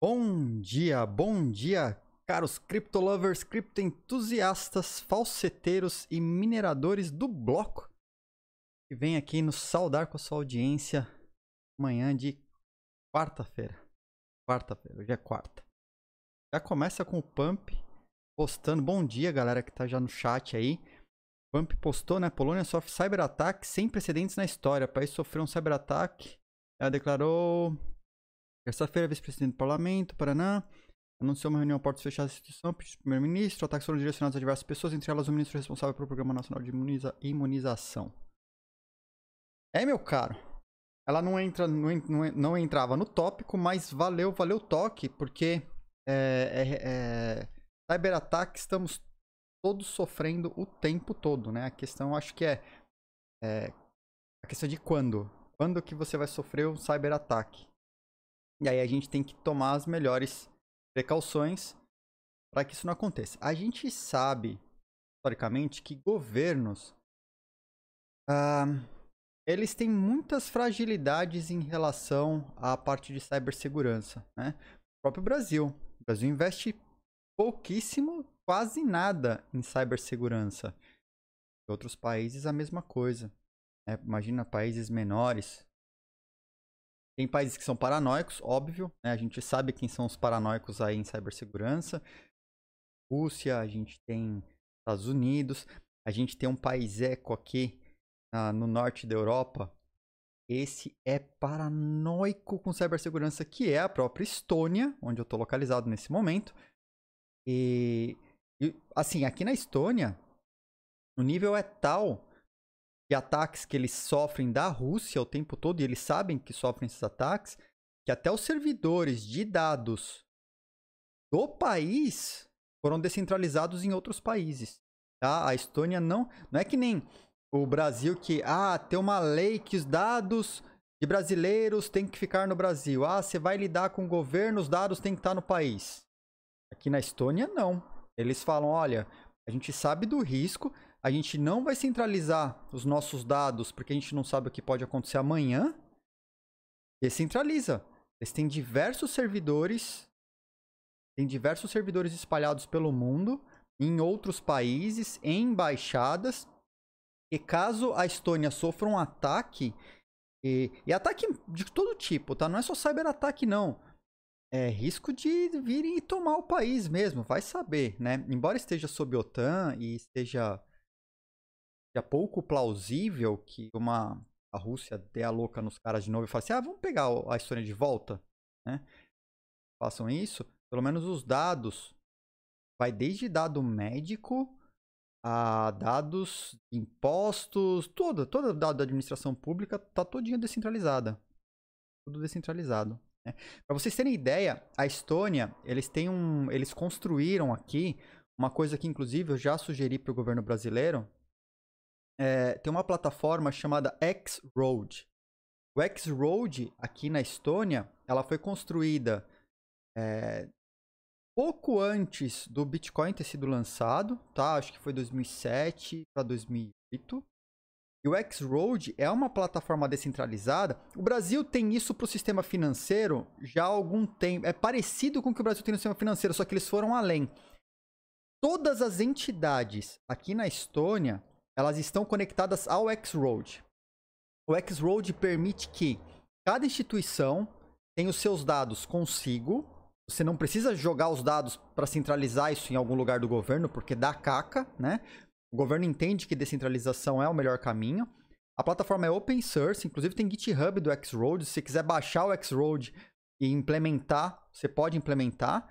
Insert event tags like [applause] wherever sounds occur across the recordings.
Bom dia, bom dia, caros criptolovers, criptoentusiastas, falseteiros e mineradores do bloco que vem aqui nos saudar com a sua audiência manhã de quarta-feira. Quarta-feira, hoje é quarta. Já começa com o Pump postando. Bom dia, galera que tá já no chat aí. Pump postou, né? Polônia sofre cyberataque sem precedentes na história. O país sofreu um cyberataque. Ela declarou Terça-feira, vice-presidente do parlamento, Paraná, anunciou uma reunião a portas fechadas da instituição, primeiro-ministro, ataques foram direcionados a diversas pessoas, entre elas o ministro responsável pelo Programa Nacional de Imuniza Imunização. É, meu caro, ela não, entra, não, não, não entrava no tópico, mas valeu, valeu o toque, porque é, é, é, cyberataque estamos todos sofrendo o tempo todo, né? A questão, acho que é, é a questão de quando. Quando que você vai sofrer um cyberataque? E aí a gente tem que tomar as melhores precauções para que isso não aconteça. A gente sabe, historicamente, que governos eles têm muitas fragilidades em relação à parte de cibersegurança. Né? O próprio Brasil. O Brasil investe pouquíssimo, quase nada em cibersegurança. Outros países a mesma coisa. Né? Imagina países menores, tem países que são paranoicos, óbvio, né? A gente sabe quem são os paranoicos aí em cibersegurança. Rússia, a gente tem Estados Unidos, a gente tem um país eco aqui no norte da Europa. Esse é paranoico com cibersegurança, que é a própria Estônia, onde eu estou localizado nesse momento. E, e, assim, aqui na Estônia, o nível é tal de ataques que eles sofrem da Rússia o tempo todo, e eles sabem que sofrem esses ataques, que até os servidores de dados do país foram descentralizados em outros países. Tá? A Estônia não, não é que nem o Brasil que ah, tem uma lei que os dados de brasileiros têm que ficar no Brasil. Ah, você vai lidar com o governo, os dados têm que estar no país. Aqui na Estônia não. Eles falam, olha, a gente sabe do risco, a gente não vai centralizar os nossos dados porque a gente não sabe o que pode acontecer amanhã. Descentraliza. Eles têm diversos servidores, tem diversos servidores espalhados pelo mundo, em outros países, em embaixadas. E caso a Estônia sofra um ataque, e, e ataque de todo tipo, tá? Não é só cyberataque, não. É risco de virem e tomar o país mesmo, vai saber, né? Embora esteja sob OTAN e esteja é pouco plausível que uma a Rússia dê a louca nos caras de novo e fale assim: ah, vamos pegar a Estônia de volta, né? Façam isso. Pelo menos os dados. Vai desde dado médico a dados impostos, toda, toda dado da administração pública tá todinha descentralizada. Tudo descentralizado. Né? Para vocês terem ideia, a Estônia, eles têm um. Eles construíram aqui uma coisa que, inclusive, eu já sugeri para o governo brasileiro, é, tem uma plataforma chamada X-Road. O X-Road, aqui na Estônia, ela foi construída é, pouco antes do Bitcoin ter sido lançado, tá? Acho que foi 2007 para 2008. E o X-Road é uma plataforma descentralizada. O Brasil tem isso para o sistema financeiro já há algum tempo. É parecido com o que o Brasil tem no sistema financeiro, só que eles foram além. Todas as entidades aqui na Estônia elas estão conectadas ao X-Road. O X-Road permite que cada instituição tenha os seus dados consigo. Você não precisa jogar os dados para centralizar isso em algum lugar do governo, porque dá caca, né? O governo entende que descentralização é o melhor caminho. A plataforma é open source, inclusive tem GitHub do X-Road. Se você quiser baixar o X-Road e implementar, você pode implementar.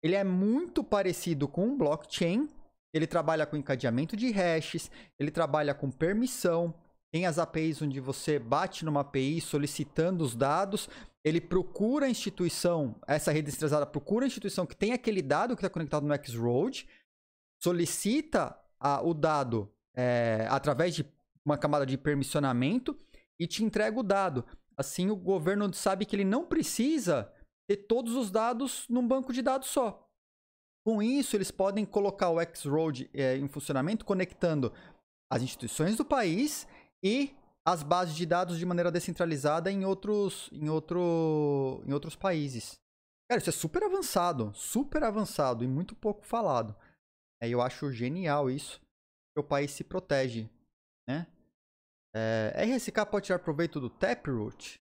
Ele é muito parecido com blockchain, ele trabalha com encadeamento de hashes, ele trabalha com permissão. Tem as APIs onde você bate numa API solicitando os dados, ele procura a instituição, essa rede centralizada procura a instituição que tem aquele dado que está conectado no X-Road, solicita a, o dado é, através de uma camada de permissionamento e te entrega o dado. Assim, o governo sabe que ele não precisa ter todos os dados num banco de dados só. Com isso, eles podem colocar o X-Road é, em funcionamento, conectando as instituições do país e as bases de dados de maneira descentralizada em outros, em outro, em outros países. Cara, isso é super avançado, super avançado e muito pouco falado. É, eu acho genial isso, que o país se protege, né? É, RSK pode tirar proveito do Taproot?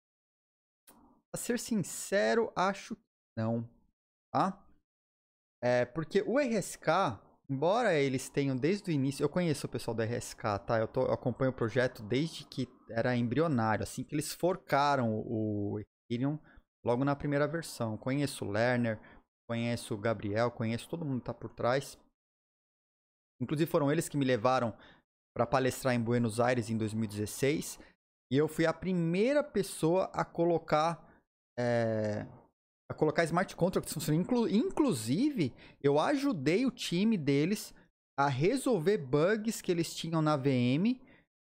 Pra ser sincero, acho que não, tá? É, porque o RSK, embora eles tenham desde o início, eu conheço o pessoal do RSK, tá? Eu, tô, eu acompanho o projeto desde que era embrionário, assim que eles forcaram o Ethereum logo na primeira versão. Conheço o Lerner, conheço o Gabriel, conheço todo mundo que tá por trás. Inclusive foram eles que me levaram para palestrar em Buenos Aires em 2016. E eu fui a primeira pessoa a colocar é, a colocar smart contracts funcionando. Inclu inclusive, eu ajudei o time deles a resolver bugs que eles tinham na VM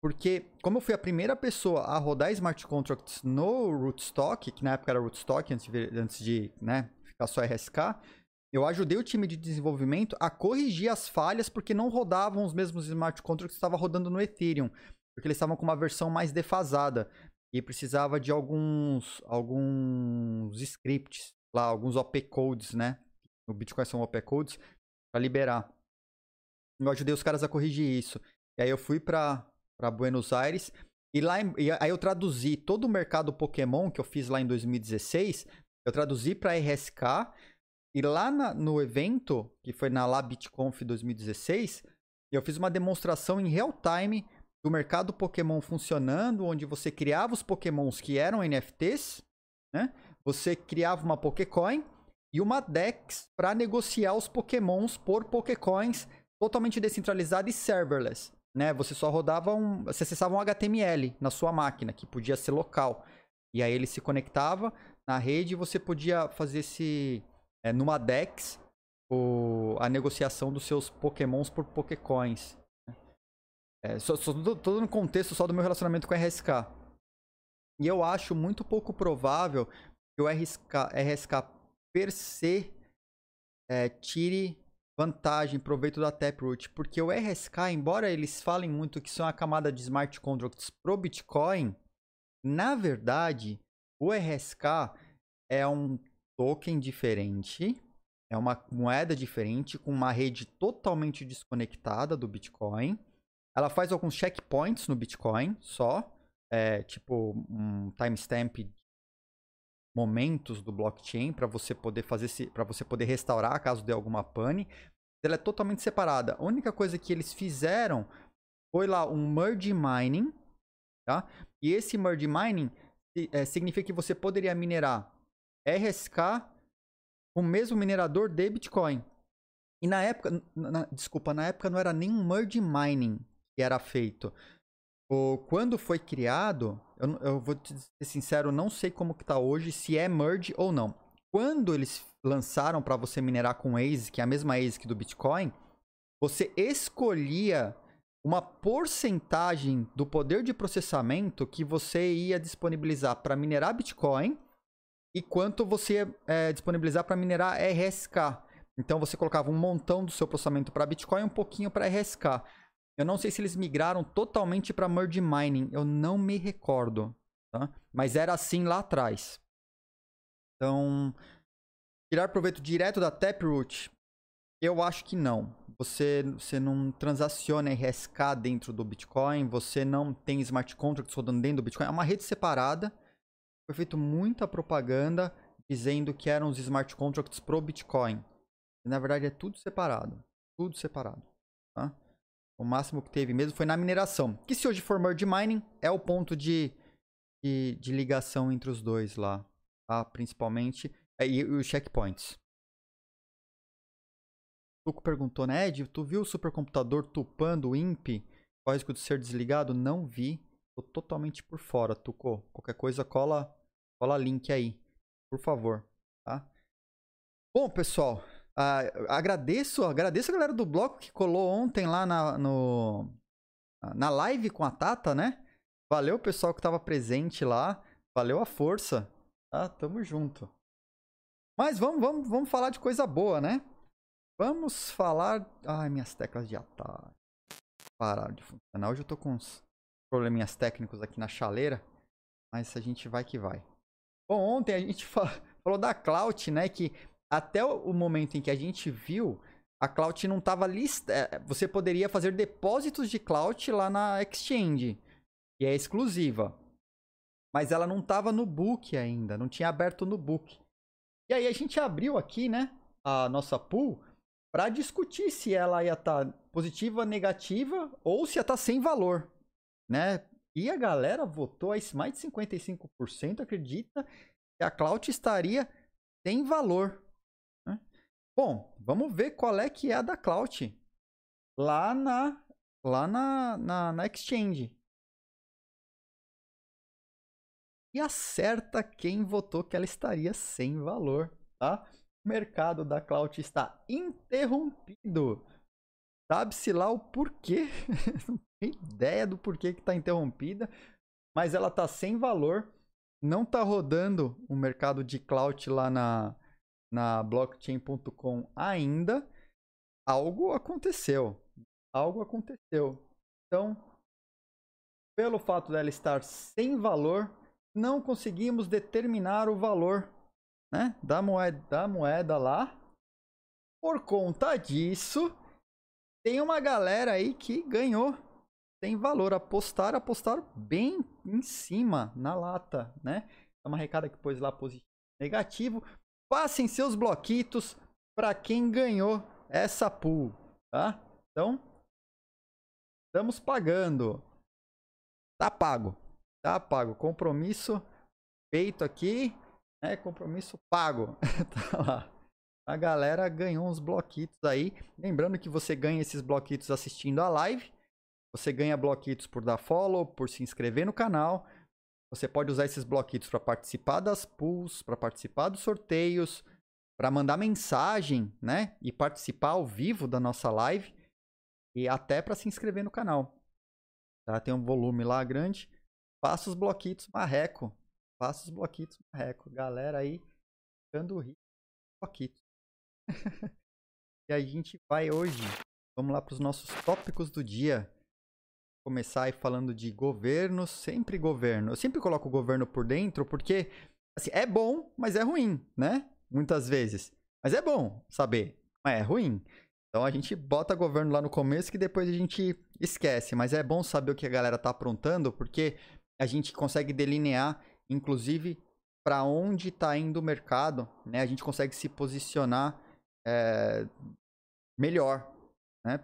porque, como eu fui a primeira pessoa a rodar smart contracts no Rootstock, que na época era Rootstock, antes de, antes de né, ficar só RSK, eu ajudei o time de desenvolvimento a corrigir as falhas porque não rodavam os mesmos smart contracts que estavam rodando no Ethereum. Porque eles estavam com uma versão mais defasada e precisava de alguns, alguns scripts lá, alguns OP codes, né? No Bitcoin são OP codes, para liberar. Eu ajudei os caras a corrigir isso. E aí eu fui para para Buenos Aires. E lá e aí eu traduzi todo o mercado Pokémon que eu fiz lá em 2016, eu traduzi para RSK. E lá na, no evento, que foi na LabitConf 2016, eu fiz uma demonstração em real time do mercado Pokémon funcionando, onde você criava os Pokémons que eram NFTs, né? Você criava uma Pokécoin e uma DEX para negociar os Pokémons por Pokécoins totalmente descentralizada e serverless né? Você só rodava um. Você acessava um HTML na sua máquina, que podia ser local. E aí ele se conectava na rede e você podia fazer esse. É, numa DEX o, a negociação dos seus Pokémons por Pokécoins. É, só, só, todo no contexto só do meu relacionamento com a RSK. E eu acho muito pouco provável que o RSK, RSK per se é, tire vantagem, proveito da Taproot, porque o RSK, embora eles falem muito que são a camada de smart contracts pro Bitcoin, na verdade, o RSK é um token diferente, é uma moeda diferente com uma rede totalmente desconectada do Bitcoin. Ela faz alguns checkpoints no Bitcoin só, é, tipo um timestamp momentos do blockchain para você poder fazer para você poder restaurar caso dê alguma pane. Ela é totalmente separada. A única coisa que eles fizeram foi lá um merge mining, tá? E esse merge mining é, significa que você poderia minerar RSK com o mesmo minerador de Bitcoin. E na época, na, desculpa, na época não era nem um merge mining que era feito. O, quando foi criado, eu, eu vou te ser sincero, não sei como que tá hoje, se é merge ou não. Quando eles lançaram para você minerar com ASIC, que é a mesma ASIC do Bitcoin, você escolhia uma porcentagem do poder de processamento que você ia disponibilizar para minerar Bitcoin e quanto você ia é, disponibilizar para minerar RSK. Então você colocava um montão do seu processamento para Bitcoin e um pouquinho para RSK. Eu não sei se eles migraram totalmente para Merge Mining, eu não me recordo, tá? Mas era assim lá atrás. Então, tirar proveito direto da Taproot, eu acho que não. Você, você não transaciona RSK dentro do Bitcoin, você não tem smart contracts rodando dentro do Bitcoin. É uma rede separada. Foi feito muita propaganda dizendo que eram os smart contracts pro Bitcoin. Na verdade é tudo separado. Tudo separado. Tá? O máximo que teve mesmo foi na mineração. Que se hoje for merge mining, é o ponto de, de, de ligação entre os dois lá. Tá? Principalmente. É, e, os checkpoints. Tuco perguntou, né, Ed, tu viu o supercomputador tupando o IMP? Risco de ser desligado? Não vi. Tô totalmente por fora, Tuco. Qualquer coisa, cola, cola link aí. Por favor. Tá? Bom, pessoal. Uh, agradeço, agradeço a galera do bloco que colou ontem lá na, no, na live com a Tata, né? Valeu o pessoal que estava presente lá. Valeu a força. Tá? Tamo junto. Mas vamos, vamos, vamos falar de coisa boa, né? Vamos falar. Ai, minhas teclas de atalho. Pararam de funcionar. Hoje eu tô com uns probleminhas técnicos aqui na chaleira. Mas a gente vai que vai. Bom, ontem a gente [laughs] fa falou da Cloud, né? Que até o momento em que a gente viu, a Cloud não estava lista. É, você poderia fazer depósitos de Cloud lá na Exchange, que é exclusiva. Mas ela não estava no book ainda, não tinha aberto no book. E aí a gente abriu aqui, né, a nossa pool para discutir se ela ia estar tá positiva, negativa ou se ia estar tá sem valor, né? E a galera votou mais de 55% acredita que a Cloud estaria sem valor. Bom, vamos ver qual é que é a da Cloud lá na lá na, na, na Exchange. E acerta quem votou que ela estaria sem valor, tá? O mercado da Cloud está interrompido. Sabe-se lá o porquê. [laughs] Não tem ideia do porquê que está interrompida. Mas ela está sem valor. Não está rodando o mercado de cloud lá na, na blockchain.com ainda. Algo aconteceu. Algo aconteceu. Então, pelo fato dela estar sem valor, não conseguimos determinar o valor né, da, moeda, da moeda lá. Por conta disso, tem uma galera aí que ganhou. Tem valor. Apostar, apostar bem em cima, na lata, né? É uma recada que pôs lá positivo negativo. Passem seus bloquitos para quem ganhou essa pool, tá? Então, estamos pagando. Tá pago. Tá pago. Compromisso feito aqui, né? Compromisso pago. [laughs] tá lá. A galera ganhou uns bloquitos aí. Lembrando que você ganha esses bloquitos assistindo a live. Você ganha bloquitos por dar follow, por se inscrever no canal. Você pode usar esses bloquitos para participar das pools, para participar dos sorteios, para mandar mensagem, né? E participar ao vivo da nossa live. E até para se inscrever no canal. Tá? Tem um volume lá grande. Faça os bloquitos marreco. Faça os bloquitos marreco. Galera aí ficando rico. Bloquitos. [laughs] e a gente vai hoje. Vamos lá para os nossos tópicos do dia. Começar falando de governo, sempre governo. Eu sempre coloco o governo por dentro porque assim, é bom, mas é ruim, né? Muitas vezes. Mas é bom saber, mas é ruim. Então a gente bota governo lá no começo que depois a gente esquece. Mas é bom saber o que a galera tá aprontando porque a gente consegue delinear, inclusive, para onde está indo o mercado, né? A gente consegue se posicionar é, melhor, né?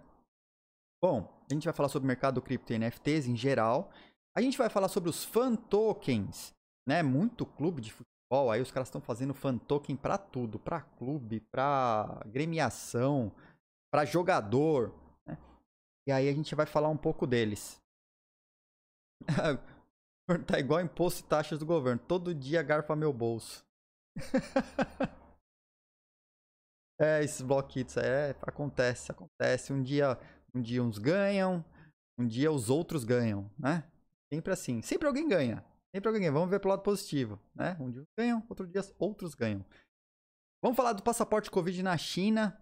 Bom, a gente vai falar sobre o mercado cripto e NFTs em geral. A gente vai falar sobre os fan tokens, né? Muito clube de futebol, aí os caras estão fazendo fan token para tudo, para clube, para gremiação, para jogador, né? E aí a gente vai falar um pouco deles. [laughs] tá igual imposto e taxas do governo, todo dia garfa meu bolso. [laughs] É, esses bloquitos, é, acontece, acontece. Um dia, um dia uns ganham, um dia os outros ganham, né? Sempre assim. Sempre alguém ganha. Sempre alguém ganha. Vamos ver pelo lado positivo, né? Um dia ganham, outro dia outros ganham. Vamos falar do passaporte Covid na China.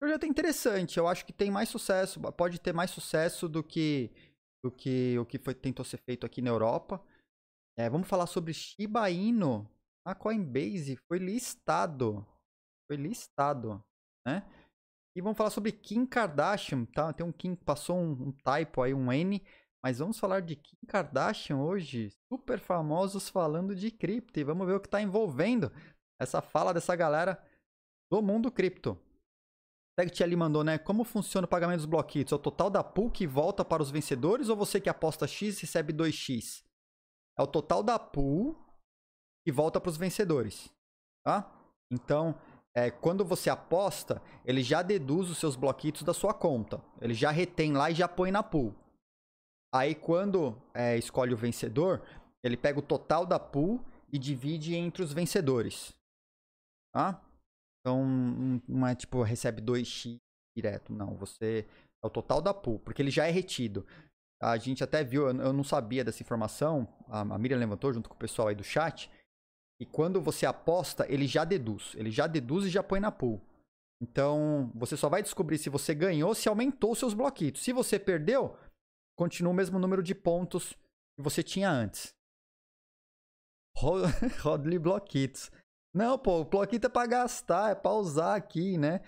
Projeto interessante. Eu acho que tem mais sucesso. Pode ter mais sucesso do que do que o que foi, tentou ser feito aqui na Europa. É, vamos falar sobre Shiba Inu. A Coinbase foi listado foi listado, né? E vamos falar sobre Kim Kardashian, tá? Tem um Kim passou um, um typo aí, um N, mas vamos falar de Kim Kardashian hoje, super famosos falando de cripto e vamos ver o que está envolvendo essa fala dessa galera do mundo cripto. Tegt ali mandou, né? Como funciona o pagamento dos bloquitos? É o total da pool que volta para os vencedores ou você que aposta X recebe 2X? É o total da pool que volta para os vencedores, tá? Então, é, quando você aposta, ele já deduz os seus bloquitos da sua conta. Ele já retém lá e já põe na pool. Aí quando é, escolhe o vencedor, ele pega o total da pool e divide entre os vencedores. Tá? Então não é tipo recebe 2x direto, não. Você é o total da pool, porque ele já é retido. A gente até viu, eu não sabia dessa informação, a Miriam levantou junto com o pessoal aí do chat, e quando você aposta, ele já deduz. Ele já deduz e já põe na pool. Então, você só vai descobrir se você ganhou se aumentou seus bloquitos. Se você perdeu, continua o mesmo número de pontos que você tinha antes. [laughs] Rodley bloquitos. Não, pô, o bloquito é pra gastar, é pra usar aqui, né?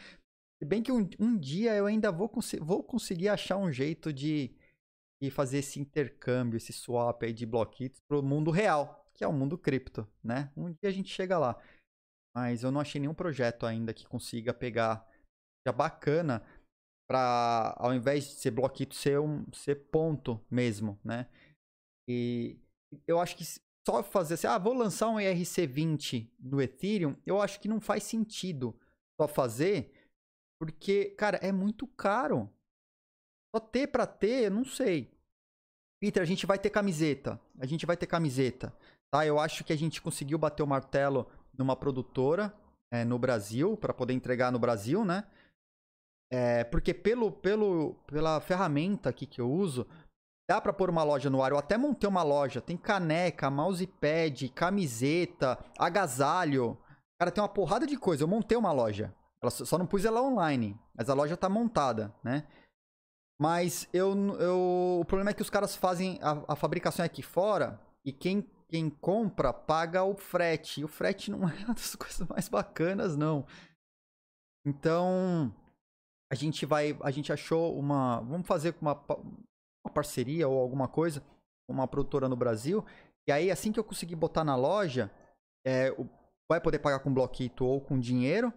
Se bem que um, um dia eu ainda vou, cons vou conseguir achar um jeito de, de fazer esse intercâmbio, esse swap aí de bloquitos pro mundo real, que é o mundo cripto, né? Um dia a gente chega lá. Mas eu não achei nenhum projeto ainda que consiga pegar já bacana para ao invés de ser bloquito ser um ser ponto mesmo, né? E eu acho que só fazer assim, ah, vou lançar um ERC20 no Ethereum, eu acho que não faz sentido só fazer, porque, cara, é muito caro. Só ter para ter, eu não sei. Peter, a gente vai ter camiseta. A gente vai ter camiseta. Tá? Eu acho que a gente conseguiu bater o martelo numa produtora é, no Brasil, para poder entregar no Brasil, né? É, porque pelo, pelo, pela ferramenta aqui que eu uso, Dá para pôr uma loja no ar. Eu até montei uma loja. Tem caneca, mousepad, camiseta, agasalho. Cara, tem uma porrada de coisa. Eu montei uma loja. Ela só não pus ela online. Mas a loja tá montada, né? Mas eu, eu, o problema é que os caras fazem a, a fabricação aqui fora e quem, quem compra paga o frete. E o frete não [laughs] é uma das coisas mais bacanas, não. Então, a gente vai, a gente achou uma, vamos fazer uma uma parceria ou alguma coisa com uma produtora no Brasil. E aí, assim que eu conseguir botar na loja, é, vai poder pagar com bloquito ou com dinheiro.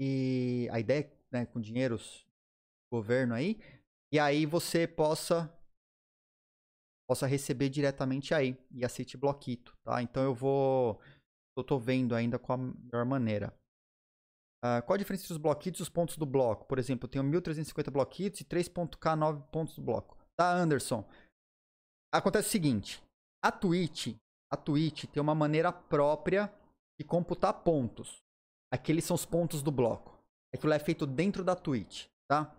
E a ideia é né, com dinheiro governo aí. E aí você possa possa receber diretamente aí e aceite bloquito, tá? Então eu vou eu tô vendo ainda qual a melhor maneira. Uh, qual a diferença entre os bloquitos e os pontos do bloco? Por exemplo, eu tenho 1350 bloquitos e 3.k9 pontos do bloco tá, Anderson? Acontece o seguinte, a Twitch, a Twitch tem uma maneira própria de computar pontos. Aqueles são os pontos do bloco. Aquilo é feito dentro da Twitch, tá?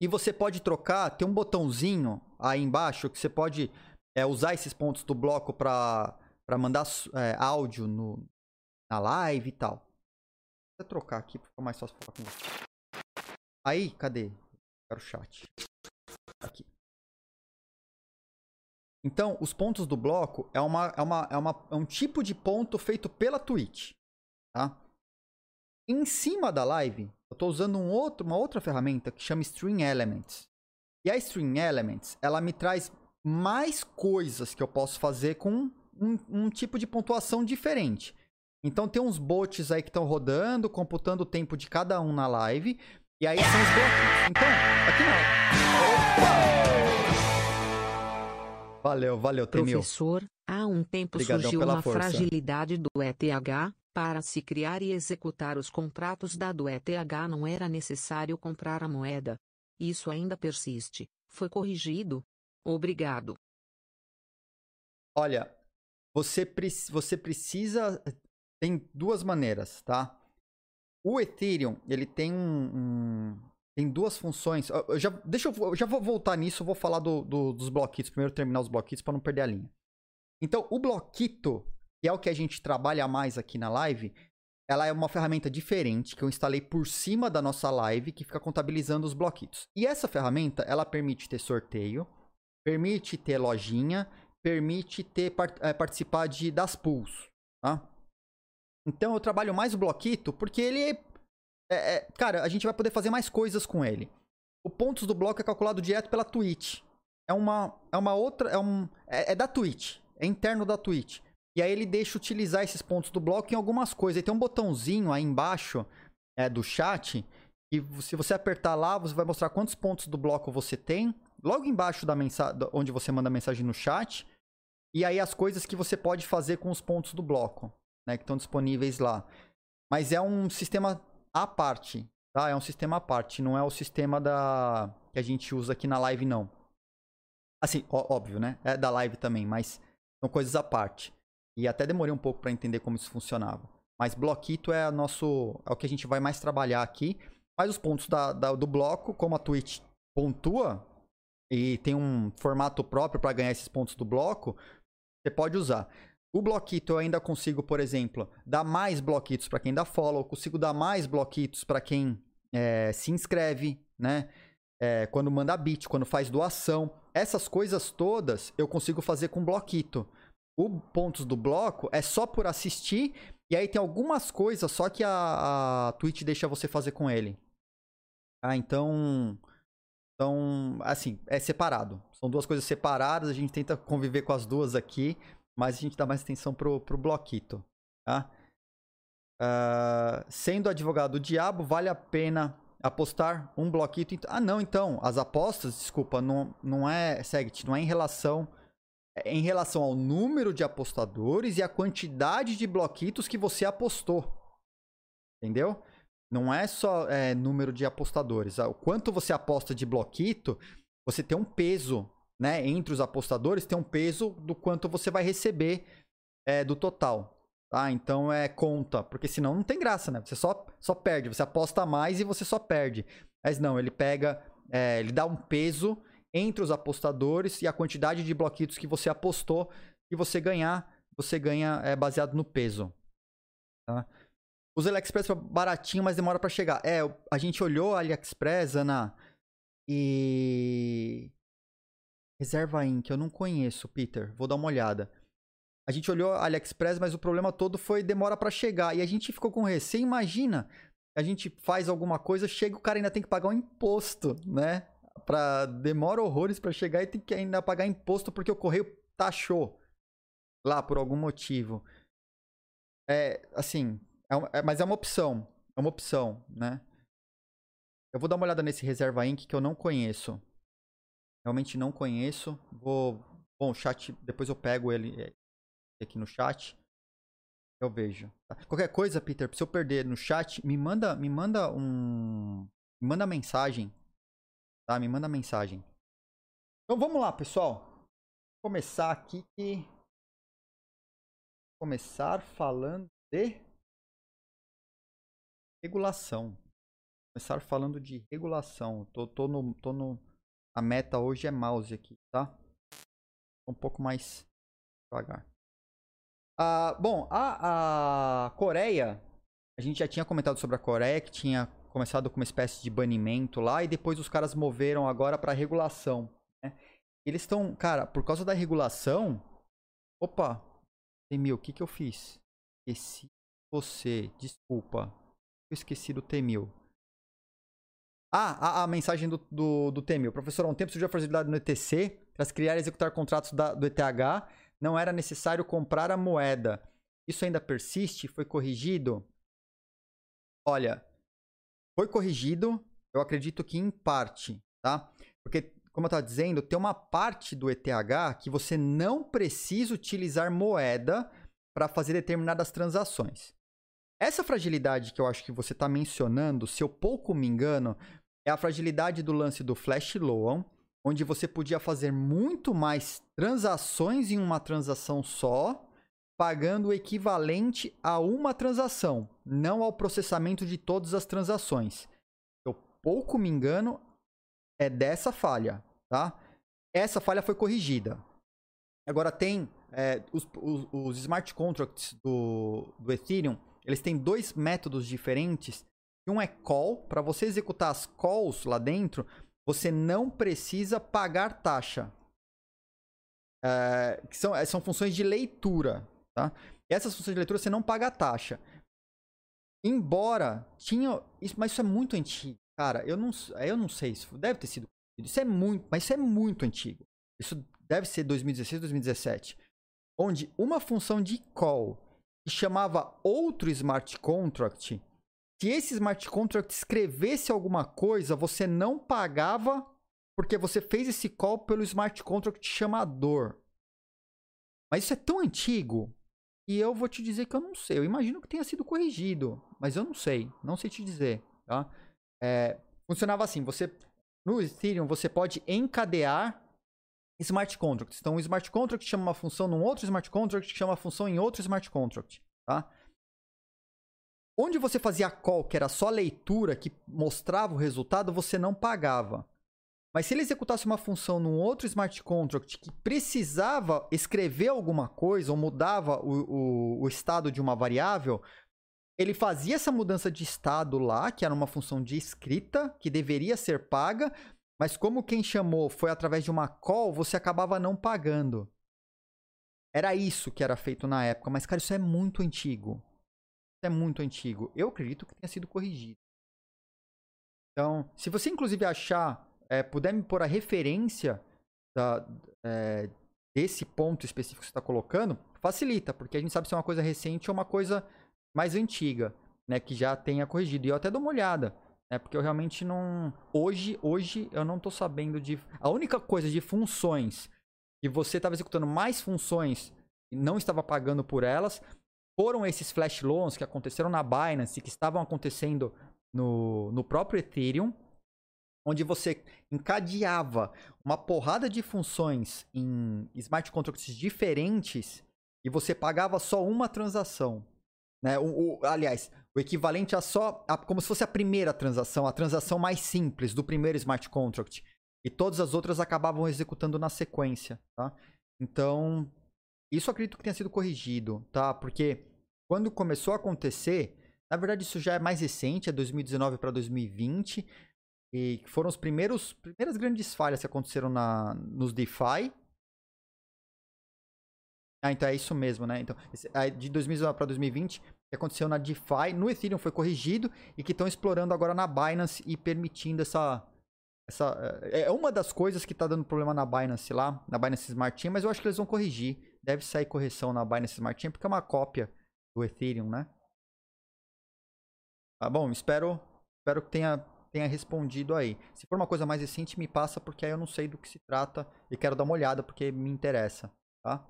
E você pode trocar, tem um botãozinho aí embaixo que você pode é, usar esses pontos do bloco para mandar é, áudio no, na live e tal. Vou trocar aqui para ficar mais fácil falar com você. Aí, cadê? Quero o chat. Aqui. Então, os pontos do bloco é, uma, é, uma, é, uma, é um tipo de ponto feito pela Twitch. Tá? Em cima da live, eu estou usando um outro, uma outra ferramenta que chama String Elements. E a String Elements, ela me traz mais coisas que eu posso fazer com um, um tipo de pontuação diferente. Então tem uns bots aí que estão rodando, computando o tempo de cada um na live. E aí são os bloquinhos. Então, aqui não. Opa! Valeu, valeu, Temil. Professor, há um tempo Obrigadão surgiu uma força. fragilidade do ETH. Para se criar e executar os contratos da ETH não era necessário comprar a moeda. Isso ainda persiste. Foi corrigido? Obrigado. Olha, você, pre você precisa. Tem duas maneiras, tá? O Ethereum, ele tem um, um tem duas funções. Eu já, deixa eu, eu, já vou voltar nisso, eu vou falar do, do, dos bloquitos, primeiro terminar os bloquitos para não perder a linha. Então, o bloquito, que é o que a gente trabalha mais aqui na live, ela é uma ferramenta diferente que eu instalei por cima da nossa live que fica contabilizando os bloquitos. E essa ferramenta, ela permite ter sorteio, permite ter lojinha, permite ter é, participar de das pools, tá? Então eu trabalho mais o bloquito porque ele é, é, Cara, a gente vai poder fazer mais coisas com ele. O pontos do bloco é calculado direto pela Twitch. É uma, é uma outra. É, um, é, é da Twitch. É interno da Twitch. E aí ele deixa utilizar esses pontos do bloco em algumas coisas. E tem um botãozinho aí embaixo é, do chat. E se você apertar lá, você vai mostrar quantos pontos do bloco você tem. Logo embaixo da mensagem, onde você manda a mensagem no chat. E aí as coisas que você pode fazer com os pontos do bloco né, que estão disponíveis lá. Mas é um sistema à parte, tá? É um sistema à parte, não é o sistema da que a gente usa aqui na live, não. Assim, ó, óbvio, né? É da live também, mas são coisas à parte. E até demorei um pouco para entender como isso funcionava. Mas bloquito é, nosso, é o que a gente vai mais trabalhar aqui. Mas os pontos da, da, do bloco, como a Twitch pontua e tem um formato próprio para ganhar esses pontos do bloco, você pode usar. O bloquito eu ainda consigo, por exemplo, dar mais bloquitos para quem dá follow, consigo dar mais bloquitos para quem é, se inscreve, né? É, quando manda bit, quando faz doação. Essas coisas todas eu consigo fazer com bloquito. O pontos do bloco é só por assistir E aí tem algumas coisas só que a, a Twitch deixa você fazer com ele. Ah, então. Então, assim, é separado. São duas coisas separadas, a gente tenta conviver com as duas aqui, mas a gente dá mais atenção pro, pro bloquito, tá? Uh, sendo advogado do diabo, vale a pena apostar um bloquito. Ah, não, então, as apostas, desculpa, não, não é, Segit, não é em relação em relação ao número de apostadores e a quantidade de bloquitos que você apostou. Entendeu? Não é só é, número de apostadores. O quanto você aposta de bloquito, você tem um peso, né? Entre os apostadores, tem um peso do quanto você vai receber é, do total. Tá? Então é conta, porque senão não tem graça, né? Você só, só perde, você aposta mais e você só perde. Mas não, ele pega, é, ele dá um peso entre os apostadores e a quantidade de bloquitos que você apostou e você ganhar, você ganha é, baseado no peso. Tá? Os AliExpress é baratinho, mas demora para chegar. É, a gente olhou AliExpress, Ana, e... Reserva Inc, eu não conheço, Peter. Vou dar uma olhada. A gente olhou AliExpress, mas o problema todo foi demora para chegar. E a gente ficou com receio. Imagina, a gente faz alguma coisa, chega o cara ainda tem que pagar um imposto, né? Pra, demora horrores para chegar e tem que ainda pagar imposto porque o correio taxou lá por algum motivo. É, assim, é, é, mas é uma opção. É uma opção, né? Eu vou dar uma olhada nesse Reserva Inc. que eu não conheço. Realmente não conheço. Vou. Bom, chat. Depois eu pego ele é, aqui no chat. Eu vejo. Tá? Qualquer coisa, Peter, se eu perder no chat, me manda, me manda um. Me manda mensagem Tá? Me manda mensagem. Então vamos lá, pessoal. Vou começar aqui que. Começar falando de regulação. Começar falando de regulação. Tô, tô no, tô no. A meta hoje é mouse aqui, tá? Um pouco mais devagar. Ah, bom, a, a Coreia. A gente já tinha comentado sobre a Coreia, que tinha começado com uma espécie de banimento lá e depois os caras moveram agora para regulação. Né? Eles estão, cara, por causa da regulação. Opa, Temil, o que que eu fiz? Esqueci você, desculpa. Eu esqueci do Temil. Ah, a, a mensagem do, do, do Temil. Professor, há um tempo surgiu a fragilidade no ETC para criar e executar contratos da, do ETH. Não era necessário comprar a moeda. Isso ainda persiste? Foi corrigido? Olha, foi corrigido, eu acredito que em parte, tá? Porque, como eu estava dizendo, tem uma parte do ETH que você não precisa utilizar moeda para fazer determinadas transações. Essa fragilidade que eu acho que você está mencionando, se eu pouco me engano, é a fragilidade do lance do Flash Loan, onde você podia fazer muito mais transações em uma transação só, pagando o equivalente a uma transação, não ao processamento de todas as transações. Eu pouco me engano, é dessa falha, tá? Essa falha foi corrigida. Agora tem é, os, os, os, smart contracts do, do Ethereum, eles têm dois métodos diferentes. Um é call, para você executar as calls lá dentro, você não precisa pagar taxa. É, que são, são funções de leitura, Tá? Essas funções de leitura você não paga a taxa. Embora tinha. Isso, mas isso é muito antigo. Cara, eu não, eu não sei. Isso deve ter sido. Isso é muito. Mas isso é muito antigo. Isso deve ser 2016, 2017. Onde uma função de call que chamava outro smart contract. Se esse smart contract escrevesse alguma coisa, você não pagava porque você fez esse call pelo smart contract chamador. Mas isso é tão antigo e eu vou te dizer que eu não sei. Eu imagino que tenha sido corrigido, mas eu não sei. Não sei te dizer, tá? É, funcionava assim, você no Ethereum você pode encadear smart contracts. Então, um smart contract chama uma função num outro smart contract chama uma função em outro smart contract, tá? Onde você fazia call, que era só leitura, que mostrava o resultado, você não pagava. Mas se ele executasse uma função num outro smart contract que precisava escrever alguma coisa ou mudava o, o, o estado de uma variável, ele fazia essa mudança de estado lá, que era uma função de escrita, que deveria ser paga, mas como quem chamou foi através de uma call, você acabava não pagando. Era isso que era feito na época, mas cara, isso é muito antigo. é muito antigo. Eu acredito que tenha sido corrigido. Então, se você inclusive achar, é, puder me pôr a referência da, é, desse ponto específico que você está colocando, facilita, porque a gente sabe se é uma coisa recente ou uma coisa mais antiga, né, que já tenha corrigido. E eu até dou uma olhada, né, porque eu realmente não. Hoje, hoje eu não estou sabendo de. A única coisa de funções que você estava executando mais funções e não estava pagando por elas foram esses flash loans que aconteceram na Binance, que estavam acontecendo no, no próprio Ethereum, onde você encadeava uma porrada de funções em smart contracts diferentes e você pagava só uma transação. Né? O, o, aliás, o equivalente a só. A, como se fosse a primeira transação, a transação mais simples do primeiro smart contract. E todas as outras acabavam executando na sequência. Tá? Então, isso acredito que tenha sido corrigido, tá? Porque quando começou a acontecer, na verdade isso já é mais recente, é 2019 para 2020, e foram os primeiros primeiras grandes falhas que aconteceram na nos DeFi. Ah, então é isso mesmo, né? Então, de 2019 para 2020, que aconteceu na DeFi, no Ethereum foi corrigido e que estão explorando agora na Binance e permitindo essa essa é, é uma das coisas que está dando problema na Binance lá, na Binance Smart Chain, mas eu acho que eles vão corrigir. Deve sair correção na Binance Smart Chain porque é uma cópia do Ethereum, né? Tá bom, espero, espero que tenha, tenha respondido aí. Se for uma coisa mais recente, me passa, porque aí eu não sei do que se trata e quero dar uma olhada, porque me interessa, tá?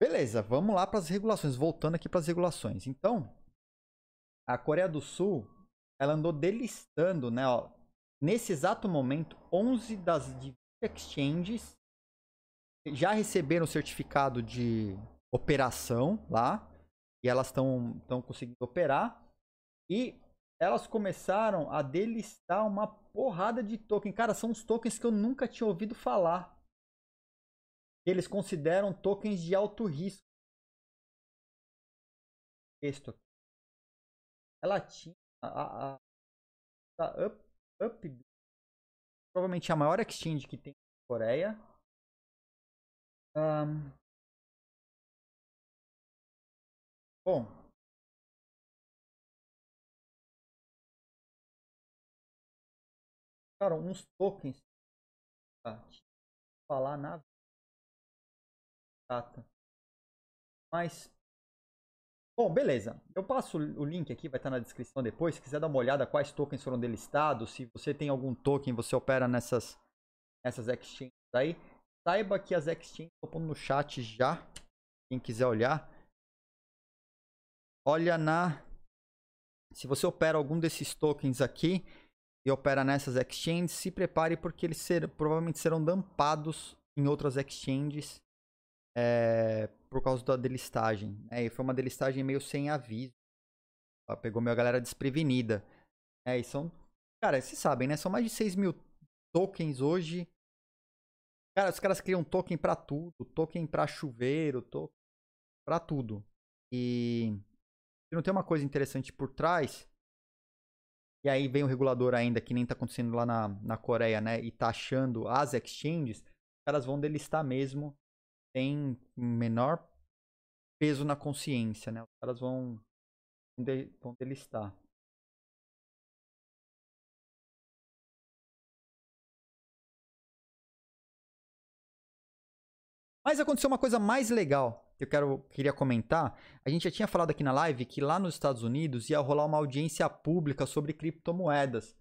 Beleza, vamos lá para as regulações. Voltando aqui para as regulações. Então, a Coreia do Sul, ela andou delistando, né? Ó, nesse exato momento, 11 das exchanges já receberam o certificado de operação lá. E elas estão conseguindo operar. E elas começaram a delistar uma porrada de token. Cara, são uns tokens que eu nunca tinha ouvido falar. Eles consideram tokens de alto risco. Texto. Ela tinha a, a, a up, up, provavelmente a maior exchange que tem na Coreia. Um, Bom. Cara, uns tokens. Falar na data. Mas. Bom, beleza. Eu passo o link aqui, vai estar na descrição depois. Se quiser dar uma olhada quais tokens foram delistados, se você tem algum token, você opera nessas, nessas exchanges aí. Saiba que as exchanges, estou pondo no chat já. Quem quiser olhar olha na. Se você opera algum desses tokens aqui e opera nessas exchanges, se prepare porque eles ser, provavelmente serão dampados em outras exchanges é, por causa da delistagem. É, e foi uma delistagem meio sem aviso. Ela pegou minha galera desprevenida. É, e são. Cara, vocês sabem, né? São mais de 6 mil tokens hoje. Cara, os caras criam token pra tudo. Token pra chuveiro, token pra tudo. E se não tem uma coisa interessante por trás, e aí vem o regulador ainda, que nem está acontecendo lá na, na Coreia, né? E taxando tá as exchanges, caras vão delistar mesmo, tem menor peso na consciência, né? Caras vão, vão delistar. Mas aconteceu uma coisa mais legal eu quero, queria comentar. A gente já tinha falado aqui na live que lá nos Estados Unidos ia rolar uma audiência pública sobre criptomoedas.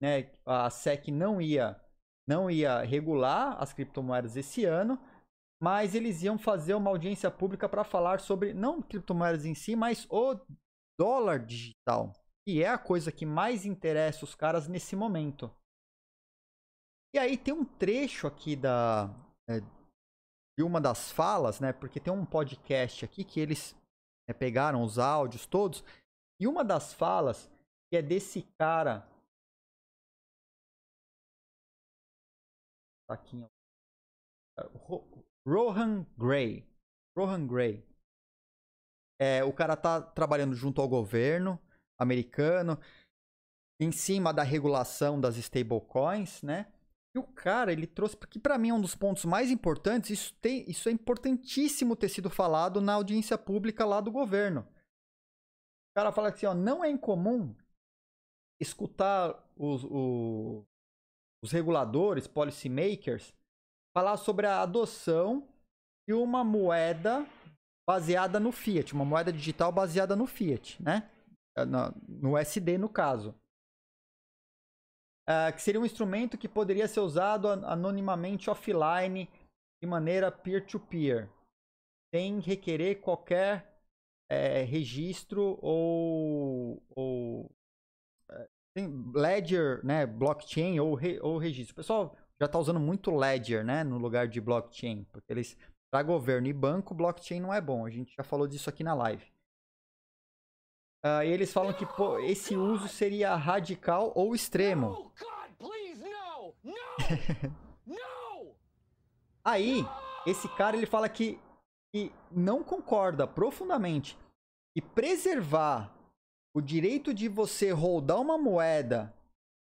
Né? A SEC não ia, não ia regular as criptomoedas esse ano, mas eles iam fazer uma audiência pública para falar sobre, não criptomoedas em si, mas o dólar digital, que é a coisa que mais interessa os caras nesse momento. E aí tem um trecho aqui da, é, de uma das falas, né? Porque tem um podcast aqui que eles né, pegaram os áudios todos. E uma das falas que é desse cara. Tá aqui, Rohan Gray. Rohan Gray. É, o cara tá trabalhando junto ao governo americano em cima da regulação das stablecoins, né? E o cara, ele trouxe, porque para mim é um dos pontos mais importantes, isso, tem, isso é importantíssimo ter sido falado na audiência pública lá do governo. cara fala assim, ó, não é incomum escutar os, os, os reguladores, policymakers, falar sobre a adoção de uma moeda baseada no fiat, uma moeda digital baseada no fiat, né? No, no SD, no caso. Uh, que seria um instrumento que poderia ser usado anonimamente offline de maneira peer-to-peer, -peer, sem requerer qualquer é, registro ou, ou é, ledger, né, blockchain ou, re, ou registro. O pessoal já está usando muito ledger, né, no lugar de blockchain, porque eles para governo e banco blockchain não é bom. A gente já falou disso aqui na live. Uh, e eles falam que pô, esse uso seria radical ou extremo. [laughs] Aí, esse cara ele fala que que não concorda profundamente e preservar o direito de você rodar uma moeda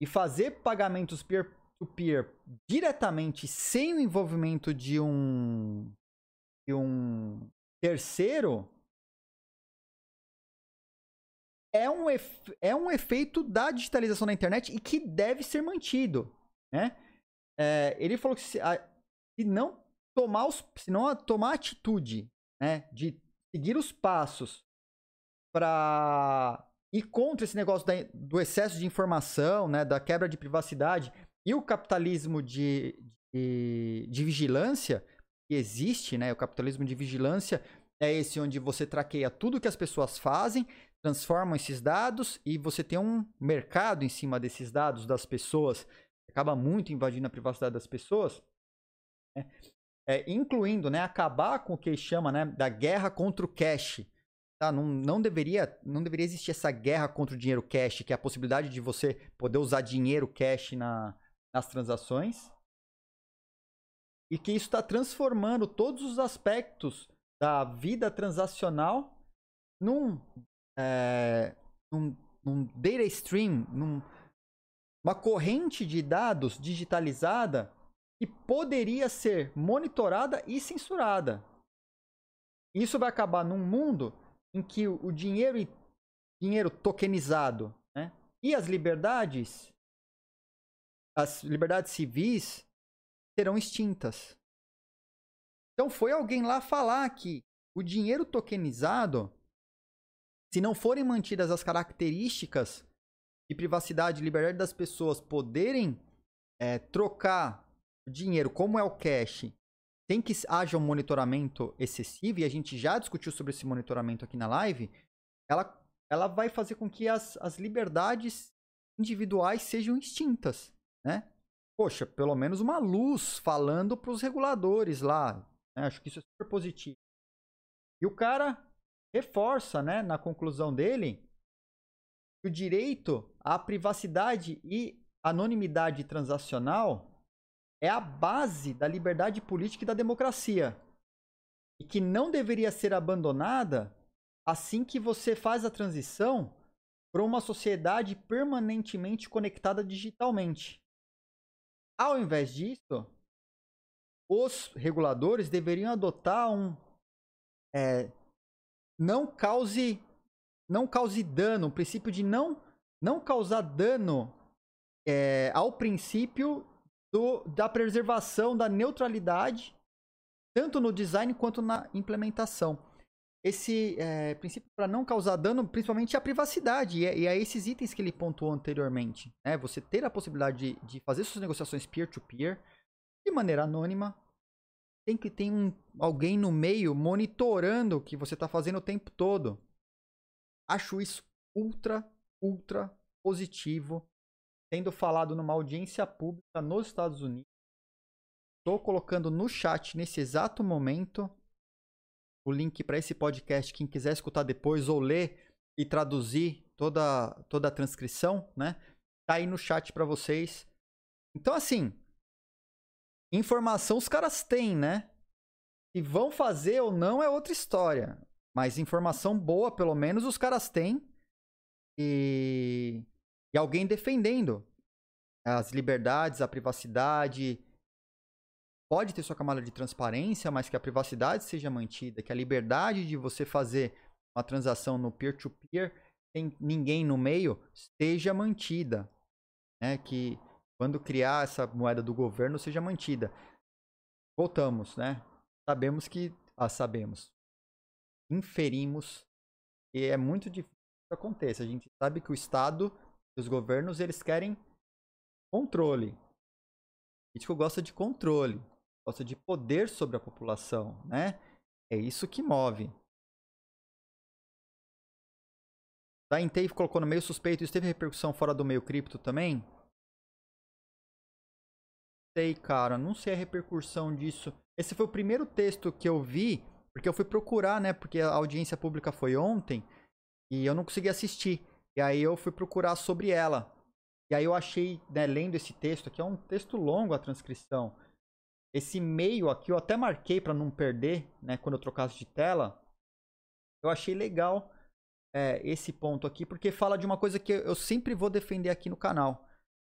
e fazer pagamentos peer-to-peer -peer diretamente sem o envolvimento de um de um terceiro é um, é um efeito da digitalização da internet e que deve ser mantido, né? É, ele falou que se, a, se não tomar os, se não tomar atitude, né, de seguir os passos para ir contra esse negócio da, do excesso de informação, né, da quebra de privacidade e o capitalismo de, de, de vigilância que existe, né, o capitalismo de vigilância é esse onde você traqueia tudo que as pessoas fazem, transformam esses dados e você tem um mercado em cima desses dados das pessoas, acaba muito invadindo a privacidade das pessoas. Né? é, incluindo né, acabar com o que chama né, da guerra contra o cash. Tá? Não, não, deveria, não deveria existir essa guerra contra o dinheiro cash, que é a possibilidade de você poder usar dinheiro cash na, nas transações. E que isso está transformando todos os aspectos da vida transacional num, é, num, num data stream, num, uma corrente de dados digitalizada e poderia ser monitorada e censurada. Isso vai acabar num mundo em que o dinheiro, dinheiro tokenizado né, e as liberdades, as liberdades civis, serão extintas. Então foi alguém lá falar que o dinheiro tokenizado, se não forem mantidas as características de privacidade e liberdade das pessoas poderem é, trocar dinheiro, como é o cash, tem que haja um monitoramento excessivo, e a gente já discutiu sobre esse monitoramento aqui na live, ela, ela vai fazer com que as, as liberdades individuais sejam extintas, né? Poxa, pelo menos uma luz falando para os reguladores lá. Né? Acho que isso é super positivo. E o cara reforça, né, na conclusão dele, que o direito à privacidade e anonimidade transacional é a base da liberdade política e da democracia. E que não deveria ser abandonada assim que você faz a transição para uma sociedade permanentemente conectada digitalmente. Ao invés disso, os reguladores deveriam adotar um é, não cause não cause dano, o princípio de não não causar dano é, ao princípio do, da preservação da neutralidade, tanto no design quanto na implementação. Esse é, princípio para não causar dano, principalmente à privacidade, e é, e é, esses itens que ele pontuou anteriormente. Né? Você ter a possibilidade de, de fazer suas negociações peer-to-peer -peer, de maneira anônima, tem que ter um, alguém no meio monitorando o que você está fazendo o tempo todo. Acho isso ultra, ultra positivo sendo falado numa audiência pública nos Estados Unidos. Estou colocando no chat nesse exato momento o link para esse podcast. Quem quiser escutar depois ou ler e traduzir toda, toda a transcrição, né? Tá aí no chat para vocês. Então, assim, informação os caras têm, né? Se vão fazer ou não é outra história. Mas informação boa, pelo menos, os caras têm. E e alguém defendendo as liberdades, a privacidade. Pode ter sua camada de transparência, mas que a privacidade seja mantida, que a liberdade de você fazer uma transação no peer-to-peer -peer tem ninguém no meio, seja mantida. Né? Que quando criar essa moeda do governo, seja mantida. Voltamos, né? Sabemos que. Ah, sabemos. Inferimos. E é muito difícil que aconteça. A gente sabe que o Estado os governos eles querem controle. O político gosta de controle, gosta de poder sobre a população, né? É isso que move. Da Intave colocou no meio suspeito. Isso teve repercussão fora do meio cripto também? Sei, cara. Não sei a repercussão disso. Esse foi o primeiro texto que eu vi, porque eu fui procurar, né? Porque a audiência pública foi ontem e eu não consegui assistir. E aí eu fui procurar sobre ela. E aí eu achei, né, lendo esse texto aqui, é um texto longo a transcrição. Esse meio aqui eu até marquei para não perder, né, quando eu trocasse de tela. Eu achei legal é, esse ponto aqui, porque fala de uma coisa que eu sempre vou defender aqui no canal,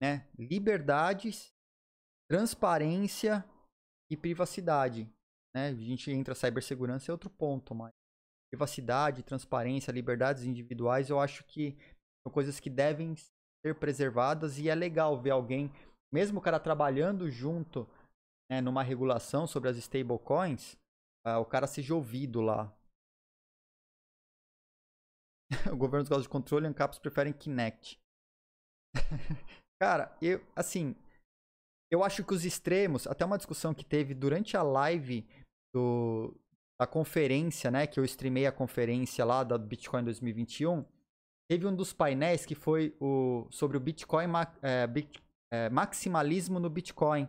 né? Liberdades, transparência e privacidade, né? A gente entra cibersegurança é outro ponto, mas privacidade, transparência, liberdades individuais, eu acho que são coisas que devem ser preservadas e é legal ver alguém, mesmo o cara trabalhando junto né, numa regulação sobre as stablecoins, uh, o cara seja ouvido lá, [laughs] o governo gosta de controle e ANCAPs preferem Kinect. [laughs] Cara, eu, assim, eu acho que os extremos, até uma discussão que teve durante a live do, da conferência, né, que eu streamei a conferência lá da Bitcoin 2021, teve um dos painéis que foi o, sobre o Bitcoin é, bit, é, maximalismo no Bitcoin,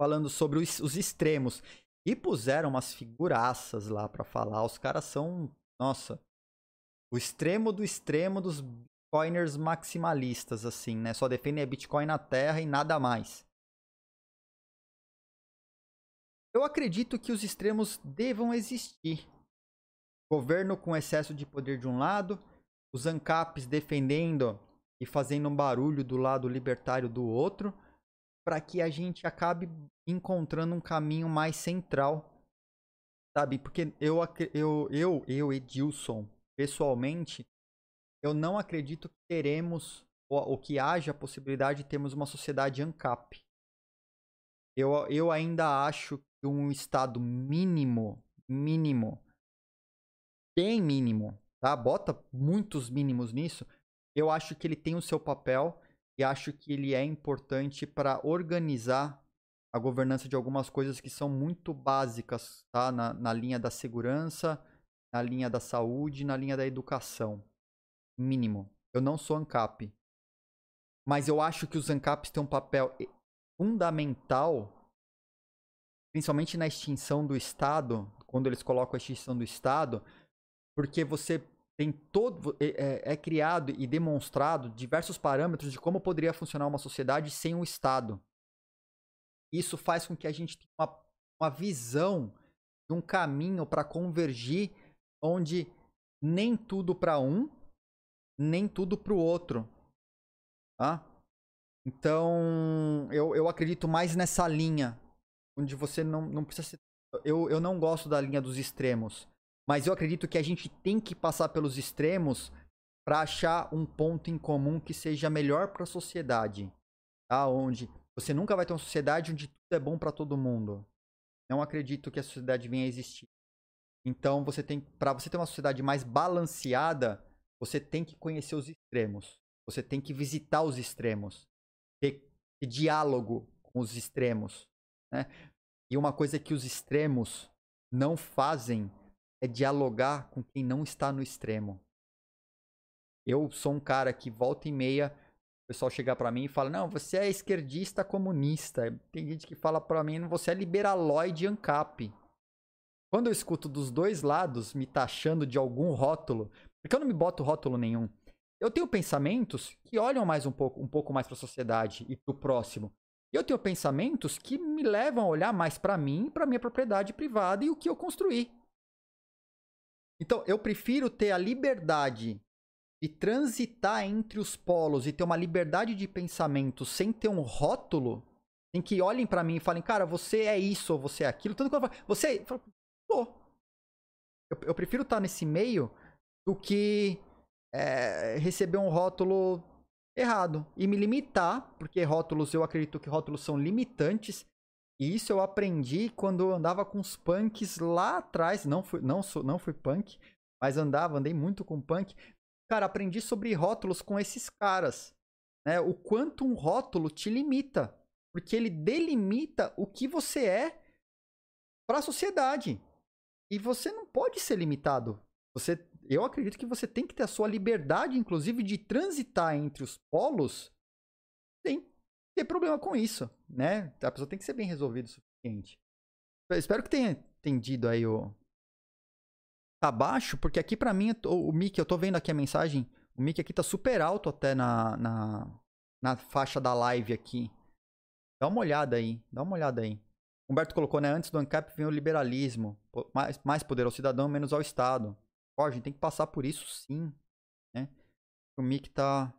falando sobre os, os extremos. E puseram umas figuraças lá para falar. Os caras são, nossa, o extremo do extremo dos bitcoiners maximalistas, assim, né? Só defendem a Bitcoin na Terra e nada mais. Eu acredito que os extremos devam existir. Governo com excesso de poder de um lado, os ANCAPs defendendo e fazendo um barulho do lado libertário do outro, para que a gente acabe encontrando um caminho mais central, sabe? Porque eu, eu, eu, eu Edilson, pessoalmente, eu não acredito que teremos, ou, ou que haja a possibilidade de termos uma sociedade ANCAP. Eu, eu ainda acho que um estado mínimo, mínimo, bem mínimo, tá? Bota muitos mínimos nisso. Eu acho que ele tem o seu papel e acho que ele é importante para organizar a governança de algumas coisas que são muito básicas, tá? Na, na linha da segurança, na linha da saúde, na linha da educação. Mínimo. Eu não sou ANCAP. Mas eu acho que os ANCAPs têm um papel fundamental, principalmente na extinção do Estado, quando eles colocam a extinção do Estado, porque você tem todo. É, é, é criado e demonstrado diversos parâmetros de como poderia funcionar uma sociedade sem um Estado. Isso faz com que a gente tenha uma, uma visão de um caminho para convergir onde nem tudo para um, nem tudo para o outro. Tá? Então, eu, eu acredito mais nessa linha, onde você não, não precisa ser. Eu, eu não gosto da linha dos extremos, mas eu acredito que a gente tem que passar pelos extremos para achar um ponto em comum que seja melhor para a sociedade. Tá? Onde você nunca vai ter uma sociedade onde tudo é bom para todo mundo. Não acredito que a sociedade venha a existir. Então, você tem, para você ter uma sociedade mais balanceada, você tem que conhecer os extremos. Você tem que visitar os extremos, ter, ter diálogo com os extremos, né? E uma coisa que os extremos não fazem é dialogar com quem não está no extremo. Eu sou um cara que volta e meia o pessoal chega para mim e fala: "Não, você é esquerdista comunista". Tem gente que fala para mim: "Você é liberaloide ANCAP". Quando eu escuto dos dois lados me taxando de algum rótulo, porque eu não me boto rótulo nenhum. Eu tenho pensamentos que olham mais um pouco, um pouco mais para a sociedade e para o próximo. Eu tenho pensamentos que me levam a olhar mais para mim, para minha propriedade privada e o que eu construí. Então, eu prefiro ter a liberdade de transitar entre os polos e ter uma liberdade de pensamento sem ter um rótulo, em que olhem para mim e falem, cara, você é isso ou você é aquilo. Tanto que eu falo, você, Pô. Eu, eu prefiro estar tá nesse meio do que é, receber um rótulo errado e me limitar, porque rótulos, eu acredito que rótulos são limitantes. E isso eu aprendi quando eu andava com os punks lá atrás. Não fui, não, sou, não fui punk, mas andava, andei muito com punk. Cara, aprendi sobre rótulos com esses caras. Né? O quanto um rótulo te limita. Porque ele delimita o que você é para a sociedade. E você não pode ser limitado. Você, eu acredito que você tem que ter a sua liberdade, inclusive, de transitar entre os polos sem ter problema com isso, né? A pessoa tem que ser bem resolvida o suficiente. Eu espero que tenha entendido aí o, tá baixo, porque aqui para mim, o, o mic, eu tô vendo aqui a mensagem, o mic aqui tá super alto até na, na, na faixa da live aqui. Dá uma olhada aí, dá uma olhada aí. Humberto colocou, né? Antes do ANCAP vem o liberalismo. Mais, mais poder ao cidadão, menos ao Estado. Ó, a gente tem que passar por isso sim, né? O mic tá...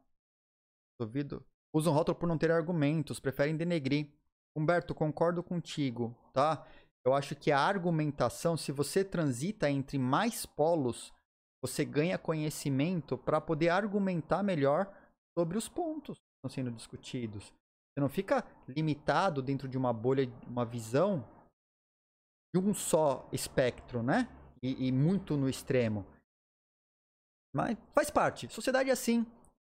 Ouvido? Usam rótulo por não ter argumentos, preferem denegrir. Humberto, concordo contigo, tá? Eu acho que a argumentação, se você transita entre mais polos, você ganha conhecimento para poder argumentar melhor sobre os pontos que estão sendo discutidos. Você não fica limitado dentro de uma bolha, uma visão de um só espectro, né? E, e muito no extremo. Mas faz parte. Sociedade é assim.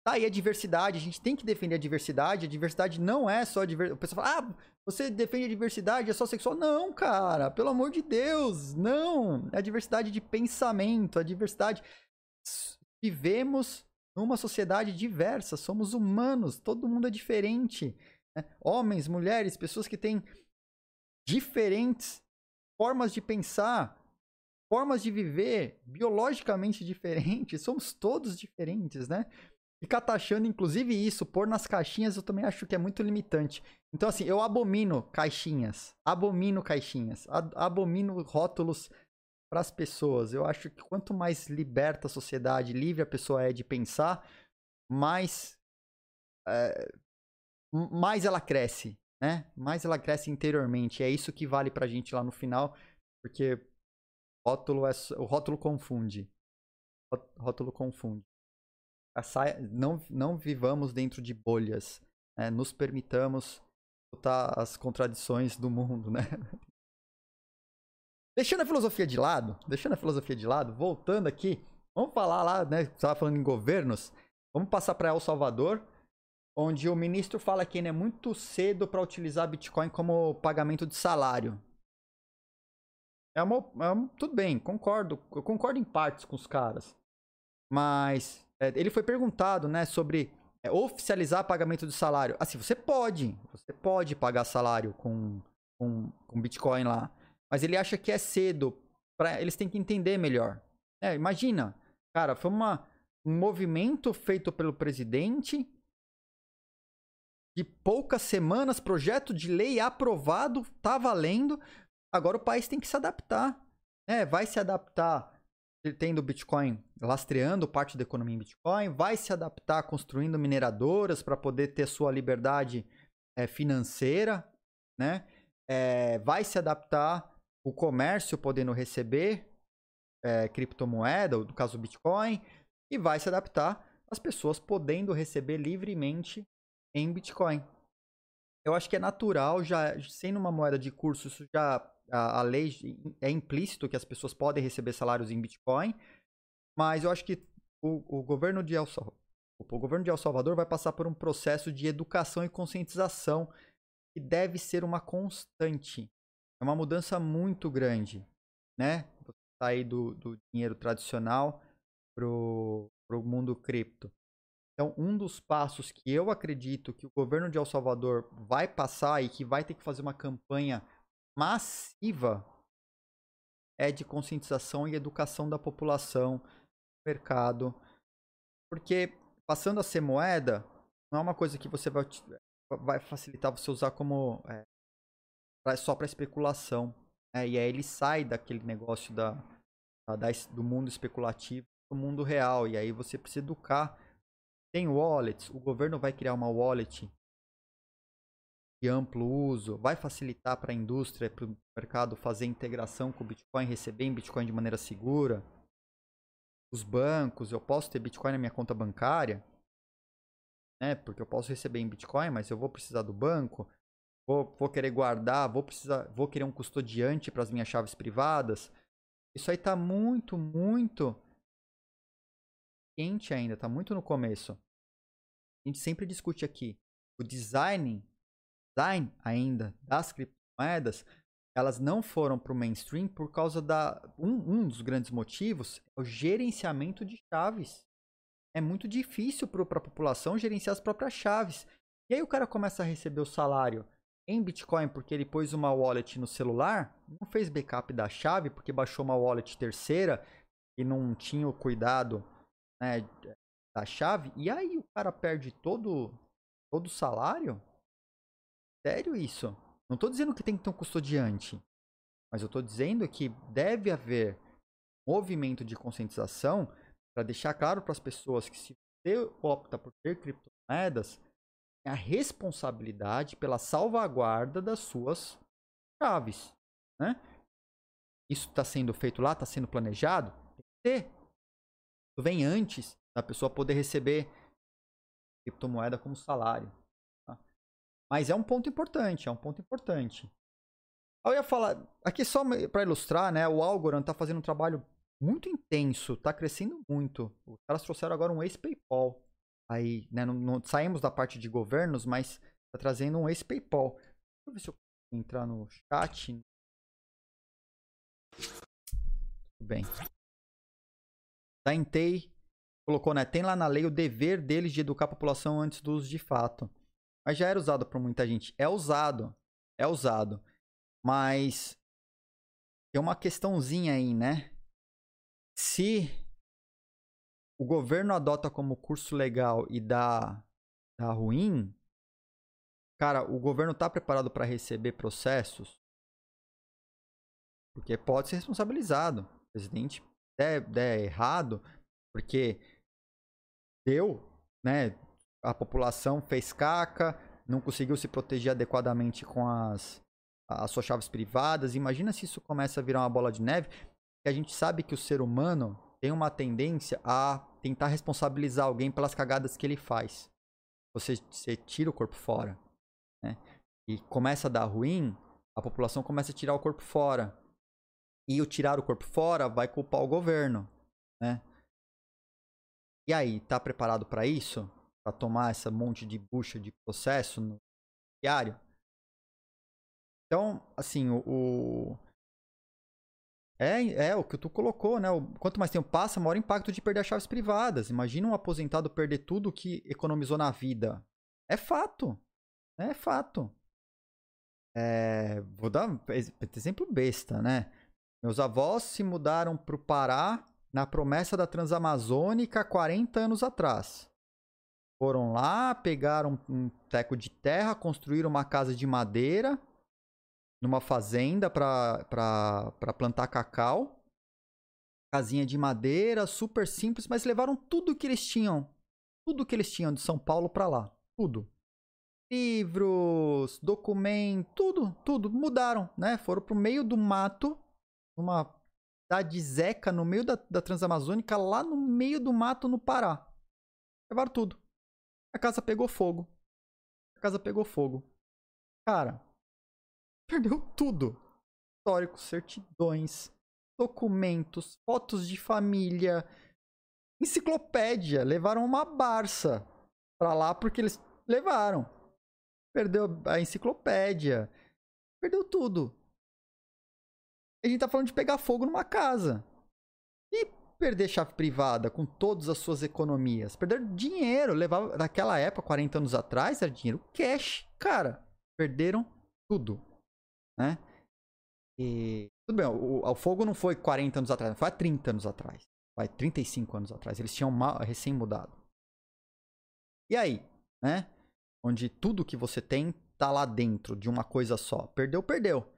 Tá aí a diversidade, a gente tem que defender a diversidade. A diversidade não é só diversidade. O pessoal fala, ah, você defende a diversidade, é só sexual. Não, cara, pelo amor de Deus, não. É a diversidade de pensamento, a diversidade. Vivemos numa sociedade diversa, somos humanos, todo mundo é diferente. Né? Homens, mulheres, pessoas que têm diferentes formas de pensar, formas de viver, biologicamente diferentes, [laughs] somos todos diferentes, né? Ficar taxando, inclusive, isso, pôr nas caixinhas, eu também acho que é muito limitante. Então, assim, eu abomino caixinhas. Abomino caixinhas. Abomino rótulos para as pessoas. Eu acho que quanto mais liberta a sociedade, livre a pessoa é de pensar, mais. É, mais ela cresce, né? Mais ela cresce interiormente. É isso que vale pra gente lá no final, porque rótulo é, o rótulo confunde. Rótulo confunde não, não vivamos dentro de bolhas. Né? Nos permitamos botar as contradições do mundo, né? [laughs] Deixando a filosofia de lado, deixando a filosofia de lado, voltando aqui, vamos falar lá, né? Estava falando em governos, vamos passar para El Salvador, onde o ministro fala que ainda é muito cedo para utilizar Bitcoin como pagamento de salário. É uma, é uma, tudo bem, concordo, eu concordo em partes com os caras, mas é, ele foi perguntado, né, sobre é, oficializar pagamento de salário. Assim, você pode, você pode pagar salário com, com, com Bitcoin lá, mas ele acha que é cedo. Pra, eles têm que entender melhor. É, imagina, cara, foi uma, um movimento feito pelo presidente de poucas semanas, projeto de lei aprovado, tá valendo. Agora o país tem que se adaptar. É, vai se adaptar tendo Bitcoin lastreando parte da economia em Bitcoin, vai se adaptar construindo mineradoras para poder ter sua liberdade é, financeira, né? É, vai se adaptar o comércio podendo receber é, criptomoeda, no caso Bitcoin, e vai se adaptar as pessoas podendo receber livremente em Bitcoin. Eu acho que é natural, já sendo uma moeda de curso, isso já a, a lei é implícito que as pessoas podem receber salários em Bitcoin, mas eu acho que o, o governo de El Salvador, o governo de El Salvador vai passar por um processo de educação e conscientização que deve ser uma constante. É uma mudança muito grande, né? Sair do, do dinheiro tradicional pro, pro mundo cripto. Então, um dos passos que eu acredito que o governo de El Salvador vai passar e que vai ter que fazer uma campanha massiva é de conscientização e educação da população, mercado. Porque passando a ser moeda, não é uma coisa que você vai, vai facilitar você usar como é, só para especulação. Né? E aí ele sai daquele negócio da, da, do mundo especulativo para o mundo real. E aí você precisa educar. Tem wallets, o governo vai criar uma wallet de amplo uso, vai facilitar para a indústria, para o mercado fazer integração com o Bitcoin, receber em Bitcoin de maneira segura. os bancos, eu posso ter Bitcoin na minha conta bancária, né? Porque eu posso receber em Bitcoin, mas eu vou precisar do banco, vou, vou querer guardar, vou precisar, vou querer um custodiante para as minhas chaves privadas. Isso aí tá muito, muito quente ainda, tá muito no começo. A gente sempre discute aqui o design, design ainda das criptomoedas, elas não foram para o mainstream por causa da um, um dos grandes motivos é o gerenciamento de chaves. É muito difícil para a população gerenciar as próprias chaves. E aí o cara começa a receber o salário em Bitcoin porque ele pôs uma wallet no celular, não fez backup da chave porque baixou uma wallet terceira e não tinha o cuidado né, da chave. E aí o cara perde todo todo o salário? Sério isso? Não estou dizendo que tem que ter um custodiante, mas eu estou dizendo que deve haver movimento de conscientização para deixar claro para as pessoas que se você opta por ter criptomoedas, a responsabilidade pela salvaguarda das suas chaves, né? Isso está sendo feito lá, está sendo planejado? Tem que ter. Isso vem antes da pessoa poder receber criptomoeda como salário. Tá? Mas é um ponto importante, é um ponto importante. Eu ia falar, aqui só para ilustrar, né? O Algorand está fazendo um trabalho muito intenso, está crescendo muito. Os caras trouxeram agora um ex-PayPal. Aí, né? Não, não, saímos da parte de governos, mas está trazendo um ex-PayPal. Deixa eu ver se eu entrar no chat. Tudo bem. Da Intei colocou, né? Tem lá na lei o dever deles de educar a população antes do uso de fato. Mas já era usado por muita gente. É usado. É usado. Mas tem uma questãozinha aí, né? Se o governo adota como curso legal e dá, dá ruim, cara, o governo tá preparado para receber processos? Porque pode ser responsabilizado. O presidente der, der errado, porque deu, né? A população fez caca, não conseguiu se proteger adequadamente com as, as suas chaves privadas. Imagina se isso começa a virar uma bola de neve. Que a gente sabe que o ser humano tem uma tendência a tentar responsabilizar alguém pelas cagadas que ele faz. Você, você tira o corpo fora, né? E começa a dar ruim, a população começa a tirar o corpo fora. E o tirar o corpo fora vai culpar o governo, né? E aí, tá preparado para isso? Para tomar essa monte de bucha de processo no diário? Então, assim, o, o, é, é o que tu colocou, né? O, quanto mais tempo passa, maior impacto de perder as chaves privadas. Imagina um aposentado perder tudo que economizou na vida. É fato. É fato. É, vou dar um exemplo besta, né? Meus avós se mudaram para o Pará na promessa da Transamazônica 40 anos atrás. Foram lá, pegaram um teco de terra, construíram uma casa de madeira numa fazenda para plantar cacau. Casinha de madeira, super simples, mas levaram tudo que eles tinham. Tudo que eles tinham de São Paulo para lá. Tudo. Livros, documentos, tudo, tudo. Mudaram, né? Foram pro meio do mato, numa cidade zeca no meio da, da Transamazônica, lá no meio do mato no Pará. Levaram tudo. A casa pegou fogo. A casa pegou fogo. Cara, perdeu tudo. Históricos, certidões, documentos, fotos de família, enciclopédia. Levaram uma Barça pra lá porque eles levaram. Perdeu a enciclopédia. Perdeu tudo. A gente tá falando de pegar fogo numa casa. E perder chave privada com todas as suas economias. Perder dinheiro. Levar, naquela época, 40 anos atrás, era dinheiro cash. Cara, perderam tudo. Né? E tudo bem, o, o fogo não foi 40 anos atrás, foi há 30 anos atrás. Vai, 35 anos atrás. Eles tinham recém mudado. E aí, né? Onde tudo que você tem tá lá dentro de uma coisa só. Perdeu, perdeu.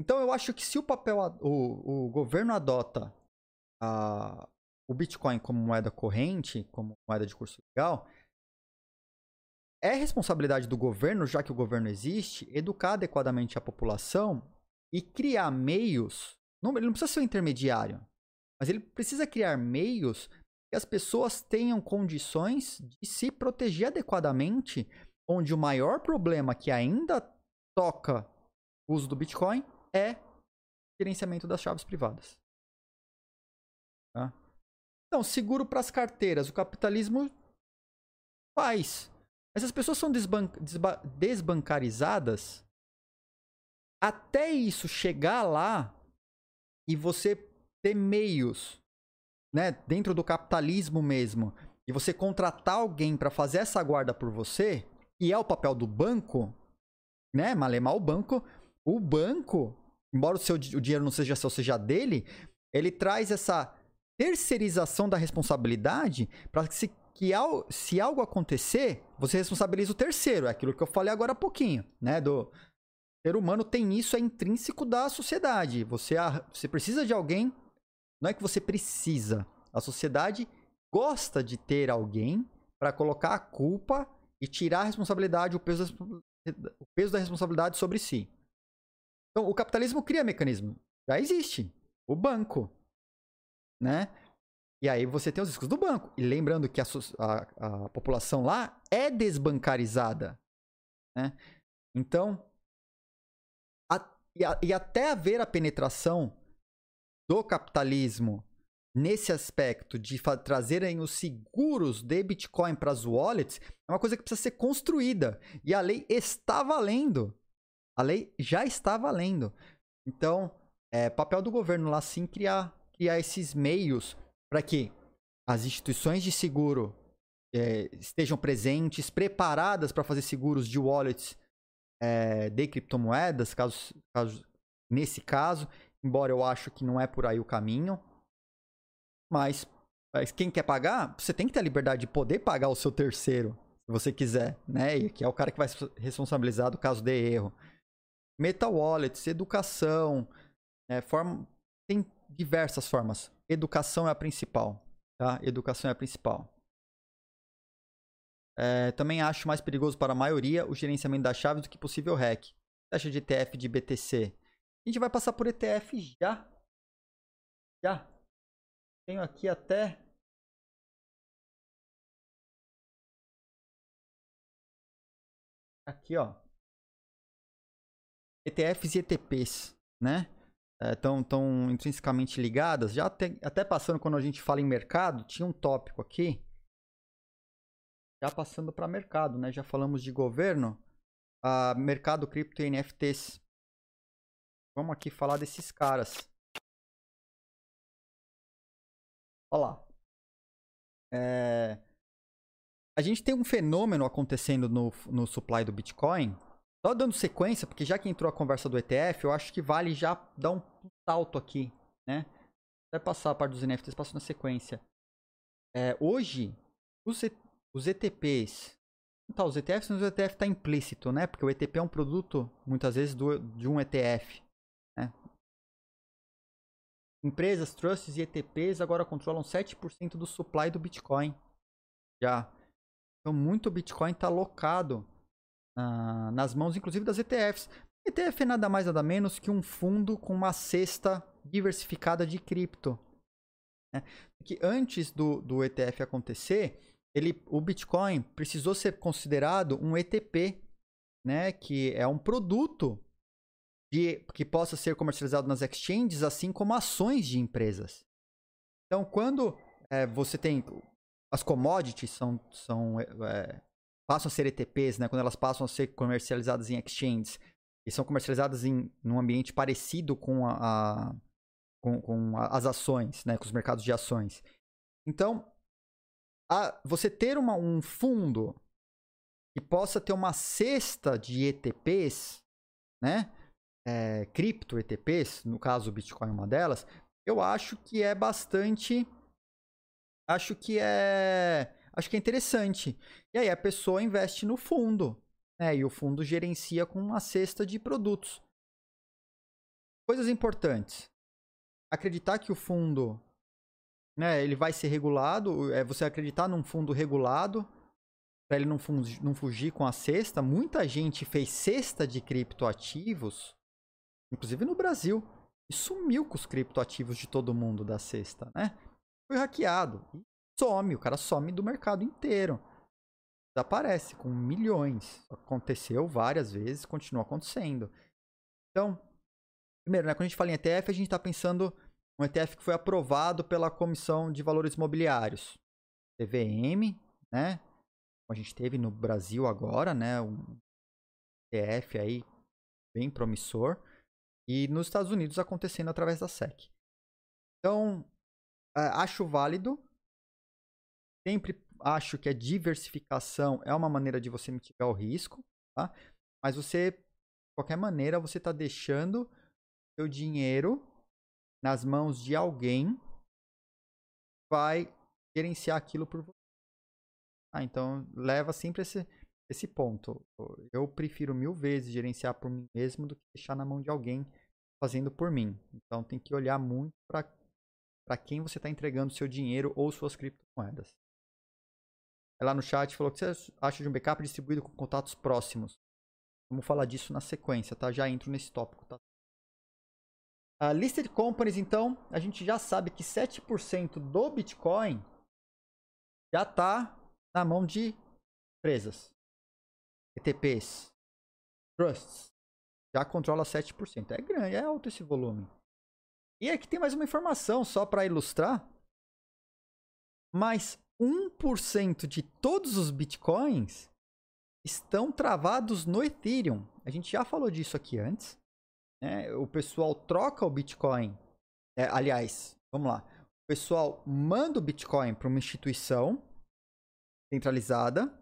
Então eu acho que se o papel, o, o governo adota a, o Bitcoin como moeda corrente, como moeda de curso legal, é responsabilidade do governo, já que o governo existe, educar adequadamente a população e criar meios. Não, ele não precisa ser um intermediário. Mas ele precisa criar meios que as pessoas tenham condições de se proteger adequadamente, onde o maior problema que ainda toca o uso do Bitcoin é gerenciamento das chaves privadas. Tá? Então, seguro para as carteiras, o capitalismo faz. Mas as pessoas são desban desbancarizadas até isso chegar lá e você ter meios, né, dentro do capitalismo mesmo, e você contratar alguém para fazer essa guarda por você, e é o papel do banco, né, malemar o banco, o banco, embora o seu o dinheiro não seja seu, seja dele, ele traz essa terceirização da responsabilidade para que, se, que ao, se algo acontecer, você responsabiliza o terceiro. É aquilo que eu falei agora há pouquinho, né? Do ser humano tem isso, é intrínseco da sociedade. Você, você precisa de alguém, não é que você precisa. A sociedade gosta de ter alguém para colocar a culpa e tirar a responsabilidade, o peso, o peso da responsabilidade sobre si. Então, o capitalismo cria mecanismo. Já existe. O banco né? E aí você tem os riscos do banco. E lembrando que a, a, a população lá é desbancarizada, né? Então, a, e, e até haver a penetração do capitalismo nesse aspecto de trazerem os seguros de Bitcoin para as wallets é uma coisa que precisa ser construída. E a lei está valendo. A lei já está valendo. Então, é papel do governo lá sim criar criar esses meios para que as instituições de seguro é, estejam presentes, preparadas para fazer seguros de wallets é, de criptomoedas, caso, caso, nesse caso, embora eu acho que não é por aí o caminho. Mas, mas quem quer pagar, você tem que ter a liberdade de poder pagar o seu terceiro, se você quiser, né? E que é o cara que vai ser responsabilizado caso dê erro. Meta wallets, educação, é, forma, diversas formas. Educação é a principal. Tá? Educação é a principal. É, também acho mais perigoso para a maioria o gerenciamento das chaves do que possível hack. Taxa de ETF de BTC. A gente vai passar por ETF já. Já. Tenho aqui até. Aqui, ó. ETFs e ETPs, né? É, tão intrinsecamente ligadas. Já até, até passando quando a gente fala em mercado, tinha um tópico aqui. Já passando para mercado, né? Já falamos de governo. Uh, mercado cripto e NFTs. Vamos aqui falar desses caras. Olha lá. É... A gente tem um fenômeno acontecendo no, no supply do Bitcoin só dando sequência, porque já que entrou a conversa do ETF, eu acho que vale já dar um salto aqui, né? Vai passar a parte dos NFTs, passando na sequência. É, hoje, os, e, os ETPs, não tá os ETFs, mas o ETF está implícito, né? Porque o ETP é um produto, muitas vezes, do, de um ETF. Né? Empresas, trusts e ETPs agora controlam 7% do supply do Bitcoin. Já. Então, muito Bitcoin está alocado na, nas mãos, inclusive, das ETFs. ETF é nada mais nada menos que um fundo com uma cesta diversificada de cripto. Né? Que antes do, do ETF acontecer, ele, o Bitcoin precisou ser considerado um ETP, né? que é um produto de, que possa ser comercializado nas exchanges, assim como ações de empresas. Então, quando é, você tem as commodities são, são é, passam a ser ETPs, né? Quando elas passam a ser comercializadas em exchanges e são comercializadas em um ambiente parecido com, a, a com, com, as ações, né? Com os mercados de ações. Então, a, você ter uma, um fundo que possa ter uma cesta de ETPs, né? É, cripto ETPs, no caso o Bitcoin é uma delas, eu acho que é bastante. Acho que é acho que é interessante. E aí a pessoa investe no fundo, né? E o fundo gerencia com uma cesta de produtos. Coisas importantes. Acreditar que o fundo, né, ele vai ser regulado, é você acreditar num fundo regulado para ele não fugir, não fugir com a cesta. Muita gente fez cesta de criptoativos, inclusive no Brasil, e sumiu com os criptoativos de todo mundo da sexta, né? Foi hackeado. E some, o cara some do mercado inteiro. Desaparece com milhões. Aconteceu várias vezes, continua acontecendo. Então, primeiro, né, quando a gente fala em ETF, a gente está pensando um ETF que foi aprovado pela Comissão de Valores Mobiliários, CVM, né? A gente teve no Brasil agora, né? Um ETF aí bem promissor. E nos Estados Unidos acontecendo através da SEC. Então, acho válido. Sempre acho que a diversificação é uma maneira de você mitigar o risco, tá? Mas você, de qualquer maneira, você está deixando seu dinheiro nas mãos de alguém que vai gerenciar aquilo por você. Ah, então leva sempre esse, esse ponto. Eu prefiro mil vezes gerenciar por mim mesmo do que deixar na mão de alguém fazendo por mim. Então tem que olhar muito para quem você está entregando seu dinheiro ou suas criptomoedas. Ela no chat falou que você acha de um backup distribuído com contatos próximos. Vamos falar disso na sequência, tá? Já entro nesse tópico, tá? A listed companies, então, a gente já sabe que 7% do Bitcoin já está na mão de empresas. ETPs, trusts, já controla 7%. É grande, é alto esse volume. E aqui tem mais uma informação só para ilustrar. Mas 1% de todos os bitcoins estão travados no Ethereum. A gente já falou disso aqui antes. Né? O pessoal troca o Bitcoin. É, aliás, vamos lá. O pessoal manda o Bitcoin para uma instituição centralizada.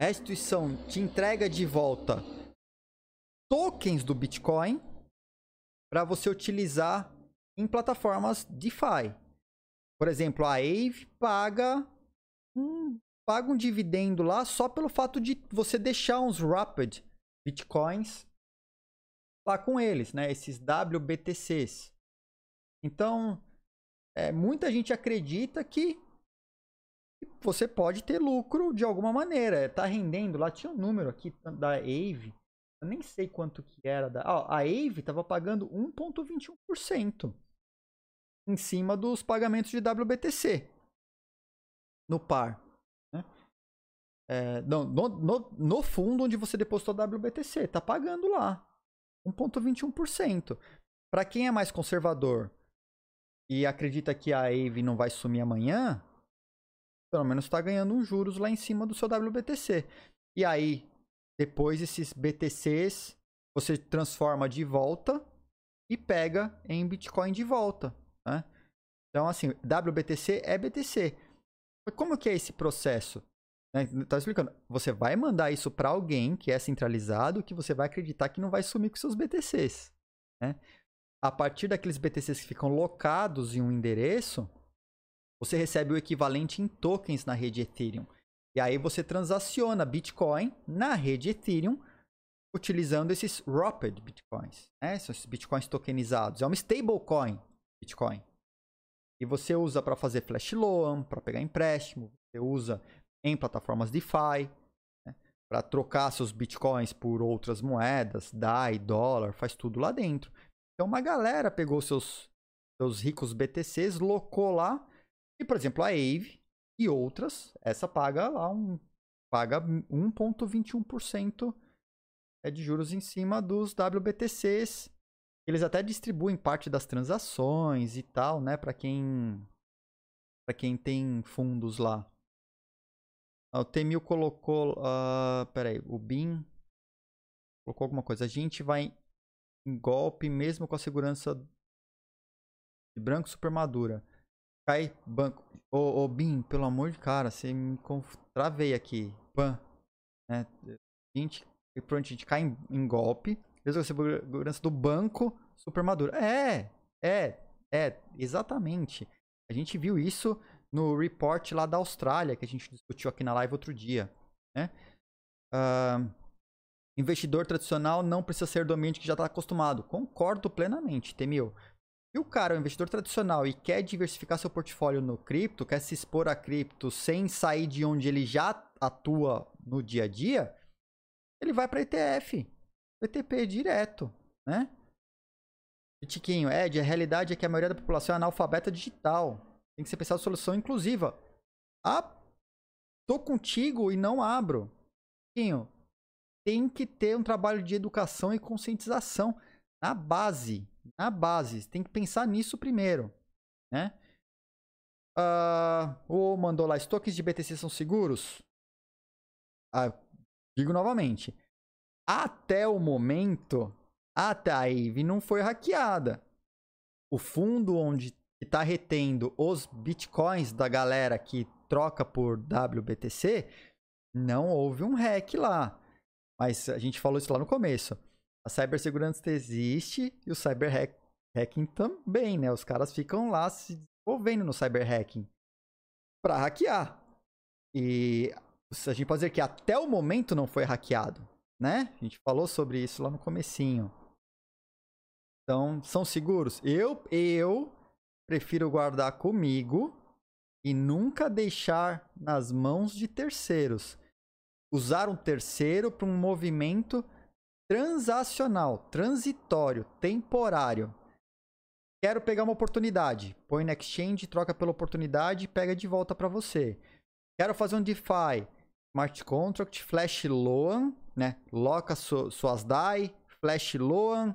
A instituição te entrega de volta tokens do Bitcoin para você utilizar em plataformas DeFi. Por exemplo, a Aave paga um, paga um dividendo lá só pelo fato de você deixar uns Rapid Bitcoins lá com eles, né? Esses WBTCs. Então, é, muita gente acredita que você pode ter lucro de alguma maneira. Tá rendendo lá, tinha um número aqui da Aave eu nem sei quanto que era. Da... Ah, a Aave estava pagando 1,21% em cima dos pagamentos de WBTC no par. Né? É, não, no, no, no, fundo onde você depositou WBTC, está pagando lá 1,21%. Para quem é mais conservador e acredita que a Aave não vai sumir amanhã, pelo menos está ganhando uns juros lá em cima do seu WBTC. E aí, depois esses BTCs você transforma de volta e pega em Bitcoin de volta. Então, assim, WBTC é BTC. Como que é esse processo? Tá explicando. Você vai mandar isso para alguém que é centralizado, que você vai acreditar que não vai sumir com seus BTCs. Né? A partir daqueles BTCs que ficam locados em um endereço, você recebe o equivalente em tokens na rede Ethereum. E aí você transaciona Bitcoin na rede Ethereum utilizando esses Rapid Bitcoins. Né? São esses Bitcoins tokenizados. É uma stablecoin Bitcoin. E você usa para fazer flash loan, para pegar empréstimo. Você usa em plataformas DeFi. Né? Para trocar seus Bitcoins por outras moedas, DAI, dólar, faz tudo lá dentro. Então uma galera pegou seus, seus ricos BTCs, locou lá. E, por exemplo, a Aave e outras, essa paga lá um paga 1.21% é de juros em cima dos WBTCs. Eles até distribuem parte das transações e tal, né, para quem para quem tem fundos lá. Ah, o Temil colocou, uh, peraí, o BIM colocou alguma coisa. A gente vai em golpe mesmo com a segurança de branco super madura. Cai banco. Ô, ô Bim, pelo amor de cara, você me travei aqui. Pan. Né? A gente, pronto, a gente cai em, em golpe. Mesmo segurança do banco super maduro. É, é, é, exatamente. A gente viu isso no report lá da Austrália, que a gente discutiu aqui na live outro dia. Né? Uh, investidor tradicional não precisa ser do ambiente que já está acostumado. Concordo plenamente, Temil. Se o cara é um investidor tradicional e quer diversificar seu portfólio no cripto, quer se expor a cripto sem sair de onde ele já atua no dia a dia, ele vai para ETF, ETP direto, né? Tiquinho, Ed, a realidade é que a maioria da população é analfabeta digital. Tem que ser pensado solução inclusiva. Ah, tô contigo e não abro. Tiquinho, tem que ter um trabalho de educação e conscientização na base. Na base. Tem que pensar nisso primeiro. Né? Uh, o mandou lá, estoques de BTC são seguros? Ah, digo novamente. Até o momento, a Taive não foi hackeada. O fundo onde está retendo os bitcoins da galera que troca por WBTC, não houve um hack lá. Mas a gente falou isso lá no começo. A cibersegurança existe e o cyber hacking também, né? Os caras ficam lá se desenvolvendo no cyber hacking para hackear. E a gente pode dizer que até o momento não foi hackeado, né? A gente falou sobre isso lá no comecinho. Então, são seguros? Eu, eu prefiro guardar comigo e nunca deixar nas mãos de terceiros. Usar um terceiro para um movimento transacional, transitório, temporário. Quero pegar uma oportunidade. Põe no exchange, troca pela oportunidade e pega de volta para você. Quero fazer um DeFi. Smart Contract, Flash Loan, né? Loca su suas DAI, Flash Loan,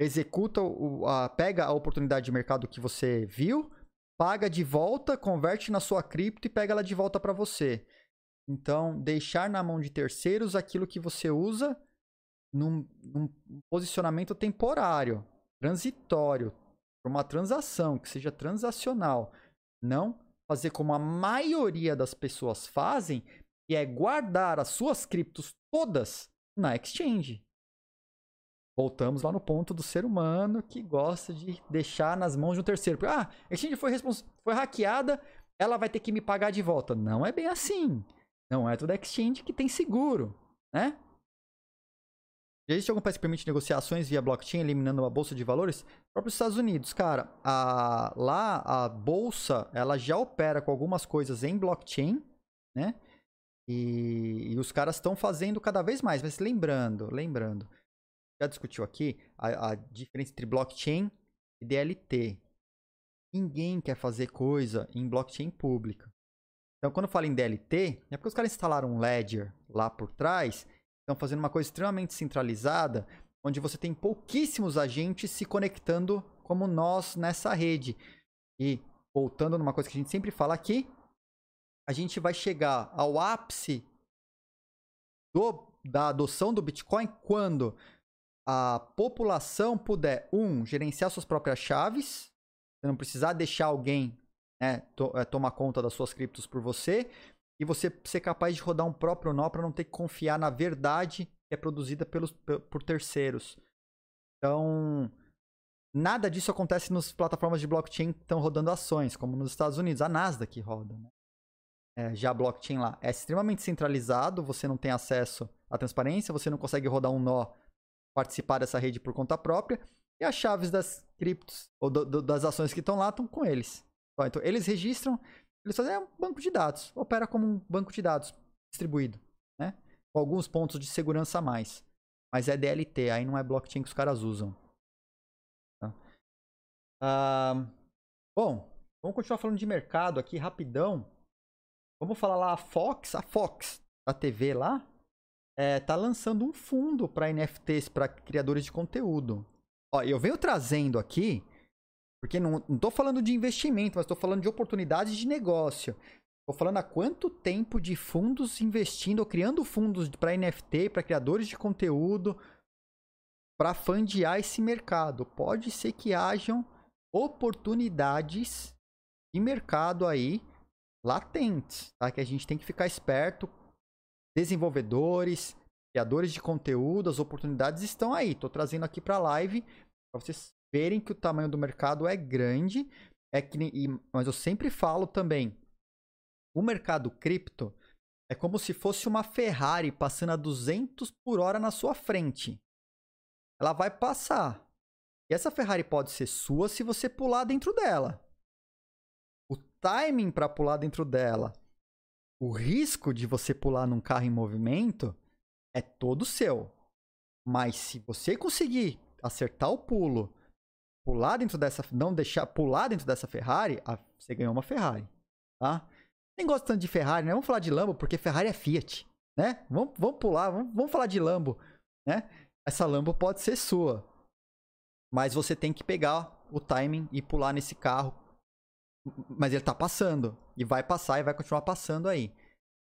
executa, o, a, pega a oportunidade de mercado que você viu, paga de volta, converte na sua cripto e pega ela de volta para você. Então, deixar na mão de terceiros aquilo que você usa num, num posicionamento temporário, transitório, para uma transação, que seja transacional. Não fazer como a maioria das pessoas fazem, e é guardar as suas criptos todas na exchange. Voltamos lá no ponto do ser humano que gosta de deixar nas mãos de um terceiro. Ah, a exchange foi, foi hackeada, ela vai ter que me pagar de volta. Não é bem assim. Não é toda exchange que tem seguro, né? Já existe algum país que permite negociações via blockchain, eliminando uma bolsa de valores? O próprio Estados Unidos, cara, a, lá a bolsa ela já opera com algumas coisas em blockchain, né? E, e os caras estão fazendo cada vez mais. Mas lembrando, lembrando, já discutiu aqui a, a diferença entre blockchain e DLT. Ninguém quer fazer coisa em blockchain pública. Então, quando eu falo em DLT, é porque os caras instalaram um ledger lá por trás, estão fazendo uma coisa extremamente centralizada, onde você tem pouquíssimos agentes se conectando como nós nessa rede. E voltando numa coisa que a gente sempre fala aqui, a gente vai chegar ao ápice do, da adoção do Bitcoin quando a população puder, um, gerenciar suas próprias chaves, você não precisar deixar alguém né, to, é, tomar conta das suas criptos por você, e você ser capaz de rodar um próprio nó para não ter que confiar na verdade que é produzida pelos, por terceiros. Então, nada disso acontece nas plataformas de blockchain que estão rodando ações, como nos Estados Unidos, a Nasdaq roda. Né? É, já blockchain lá é extremamente centralizado, você não tem acesso à transparência, você não consegue rodar um nó, participar dessa rede por conta própria, e as chaves das criptos ou do, do, das ações que estão lá estão com eles. Então, eles registram, eles fazem é um banco de dados, opera como um banco de dados distribuído, né? Com alguns pontos de segurança a mais. Mas é DLT, aí não é blockchain que os caras usam. Tá? Ah, bom, vamos continuar falando de mercado aqui rapidão. Vamos falar lá, a Fox, a Fox, a TV lá, é, tá lançando um fundo para NFTs, para criadores de conteúdo. Ó, eu venho trazendo aqui, porque não, não tô falando de investimento, mas tô falando de oportunidades de negócio. Tô falando há quanto tempo de fundos investindo ou criando fundos para NFT, para criadores de conteúdo, para fundear esse mercado. Pode ser que hajam oportunidades de mercado aí latentes, tá? Que a gente tem que ficar esperto. Desenvolvedores, criadores de conteúdo, as oportunidades estão aí. Estou trazendo aqui para a live para vocês verem que o tamanho do mercado é grande. É que, e, mas eu sempre falo também, o mercado cripto é como se fosse uma Ferrari passando a 200 por hora na sua frente. Ela vai passar. E essa Ferrari pode ser sua se você pular dentro dela timing para pular dentro dela, o risco de você pular num carro em movimento é todo seu. Mas se você conseguir acertar o pulo pular dentro dessa, não deixar pular dentro dessa Ferrari, você ganhou uma Ferrari, tá? Nem gosto tanto de Ferrari, né? Vamos falar de Lambo porque Ferrari é Fiat, né? Vamos, vamos pular, vamos, vamos falar de Lambo, né? Essa Lambo pode ser sua, mas você tem que pegar o timing e pular nesse carro. Mas ele tá passando e vai passar e vai continuar passando aí,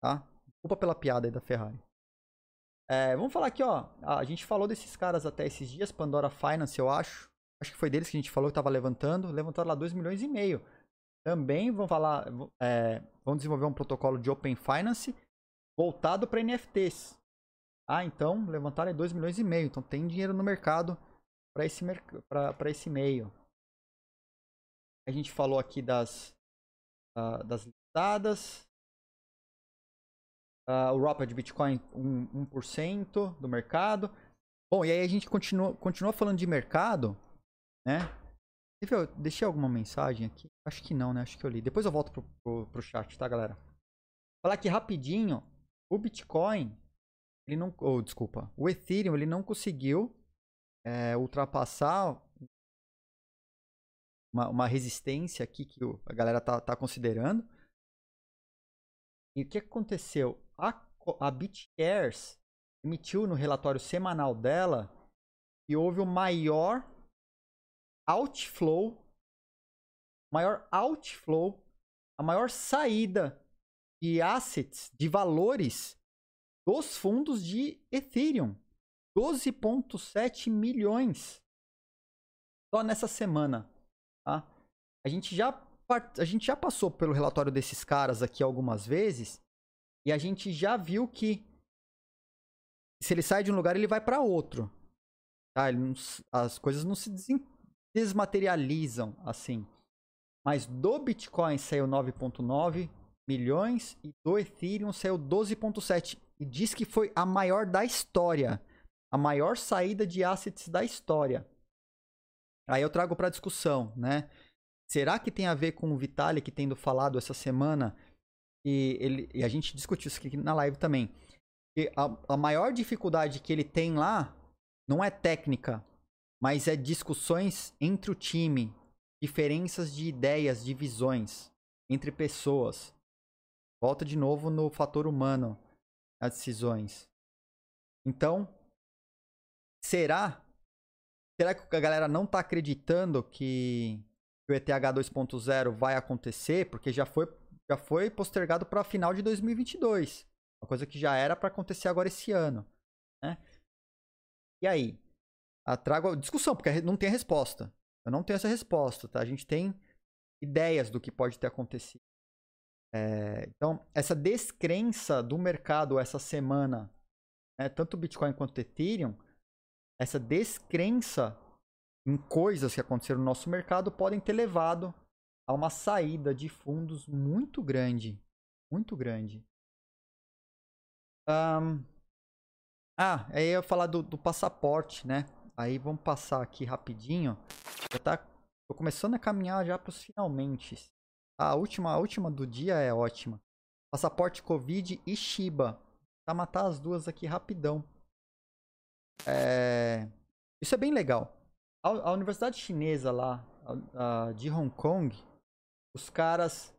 tá? Desculpa pela piada aí da Ferrari. É, vamos falar aqui, ó. A gente falou desses caras até esses dias, Pandora Finance, eu acho. Acho que foi deles que a gente falou que tava levantando. Levantaram lá 2 milhões e meio. Também vão falar, é, vão desenvolver um protocolo de Open Finance voltado para NFTs. Ah, então levantaram 2 milhões e meio. Então tem dinheiro no mercado para esse, pra, esse meio. A gente falou aqui das, uh, das listadas. Uh, o Rapid Bitcoin 1%, 1% do mercado. Bom, e aí a gente continua, continua falando de mercado, né? Eu deixei alguma mensagem aqui? Acho que não, né? Acho que eu li. Depois eu volto pro, pro, pro chat, tá, galera? Falar aqui rapidinho. O Bitcoin, ele não... Oh, desculpa. O Ethereum, ele não conseguiu é, ultrapassar uma, uma, resistência aqui que a galera tá, tá considerando. E o que aconteceu? A, a BitCares emitiu no relatório semanal dela que houve o maior outflow, maior outflow, a maior saída de assets, de valores dos fundos de Ethereum. 12,7 milhões só nessa semana. Tá? A, gente já, a gente já passou pelo relatório desses caras aqui algumas vezes e a gente já viu que se ele sai de um lugar, ele vai para outro. Tá? Não, as coisas não se desmaterializam assim. Mas do Bitcoin saiu 9,9 milhões e do Ethereum saiu 12,7. E diz que foi a maior da história a maior saída de assets da história. Aí eu trago para discussão, né? Será que tem a ver com o Vitalik tendo falado essa semana e, ele, e a gente discutiu isso aqui na live também. A, a maior dificuldade que ele tem lá não é técnica, mas é discussões entre o time, diferenças de ideias, de visões entre pessoas. Volta de novo no fator humano, as decisões. Então, Será? Será que a galera não tá acreditando que o ETH 2.0 vai acontecer? Porque já foi, já foi postergado para final de 2022. Uma coisa que já era para acontecer agora esse ano. Né? E aí? A trago discussão, porque não tem resposta. Eu não tenho essa resposta, tá? A gente tem ideias do que pode ter acontecido. É, então, essa descrença do mercado essa semana, né, tanto Bitcoin quanto Ethereum, essa descrença em coisas que aconteceram no nosso mercado podem ter levado a uma saída de fundos muito grande. Muito grande. Um... Ah, aí eu ia falar do, do, passaporte, né? Aí vamos passar aqui rapidinho. Já tá, tô começando a caminhar já para os finalmente. A última, a última do dia é ótima. Passaporte Covid e Shiba. Tá matar as duas aqui rapidão. É... Isso é bem legal. A, a Universidade Chinesa lá, a, a, de Hong Kong, os caras,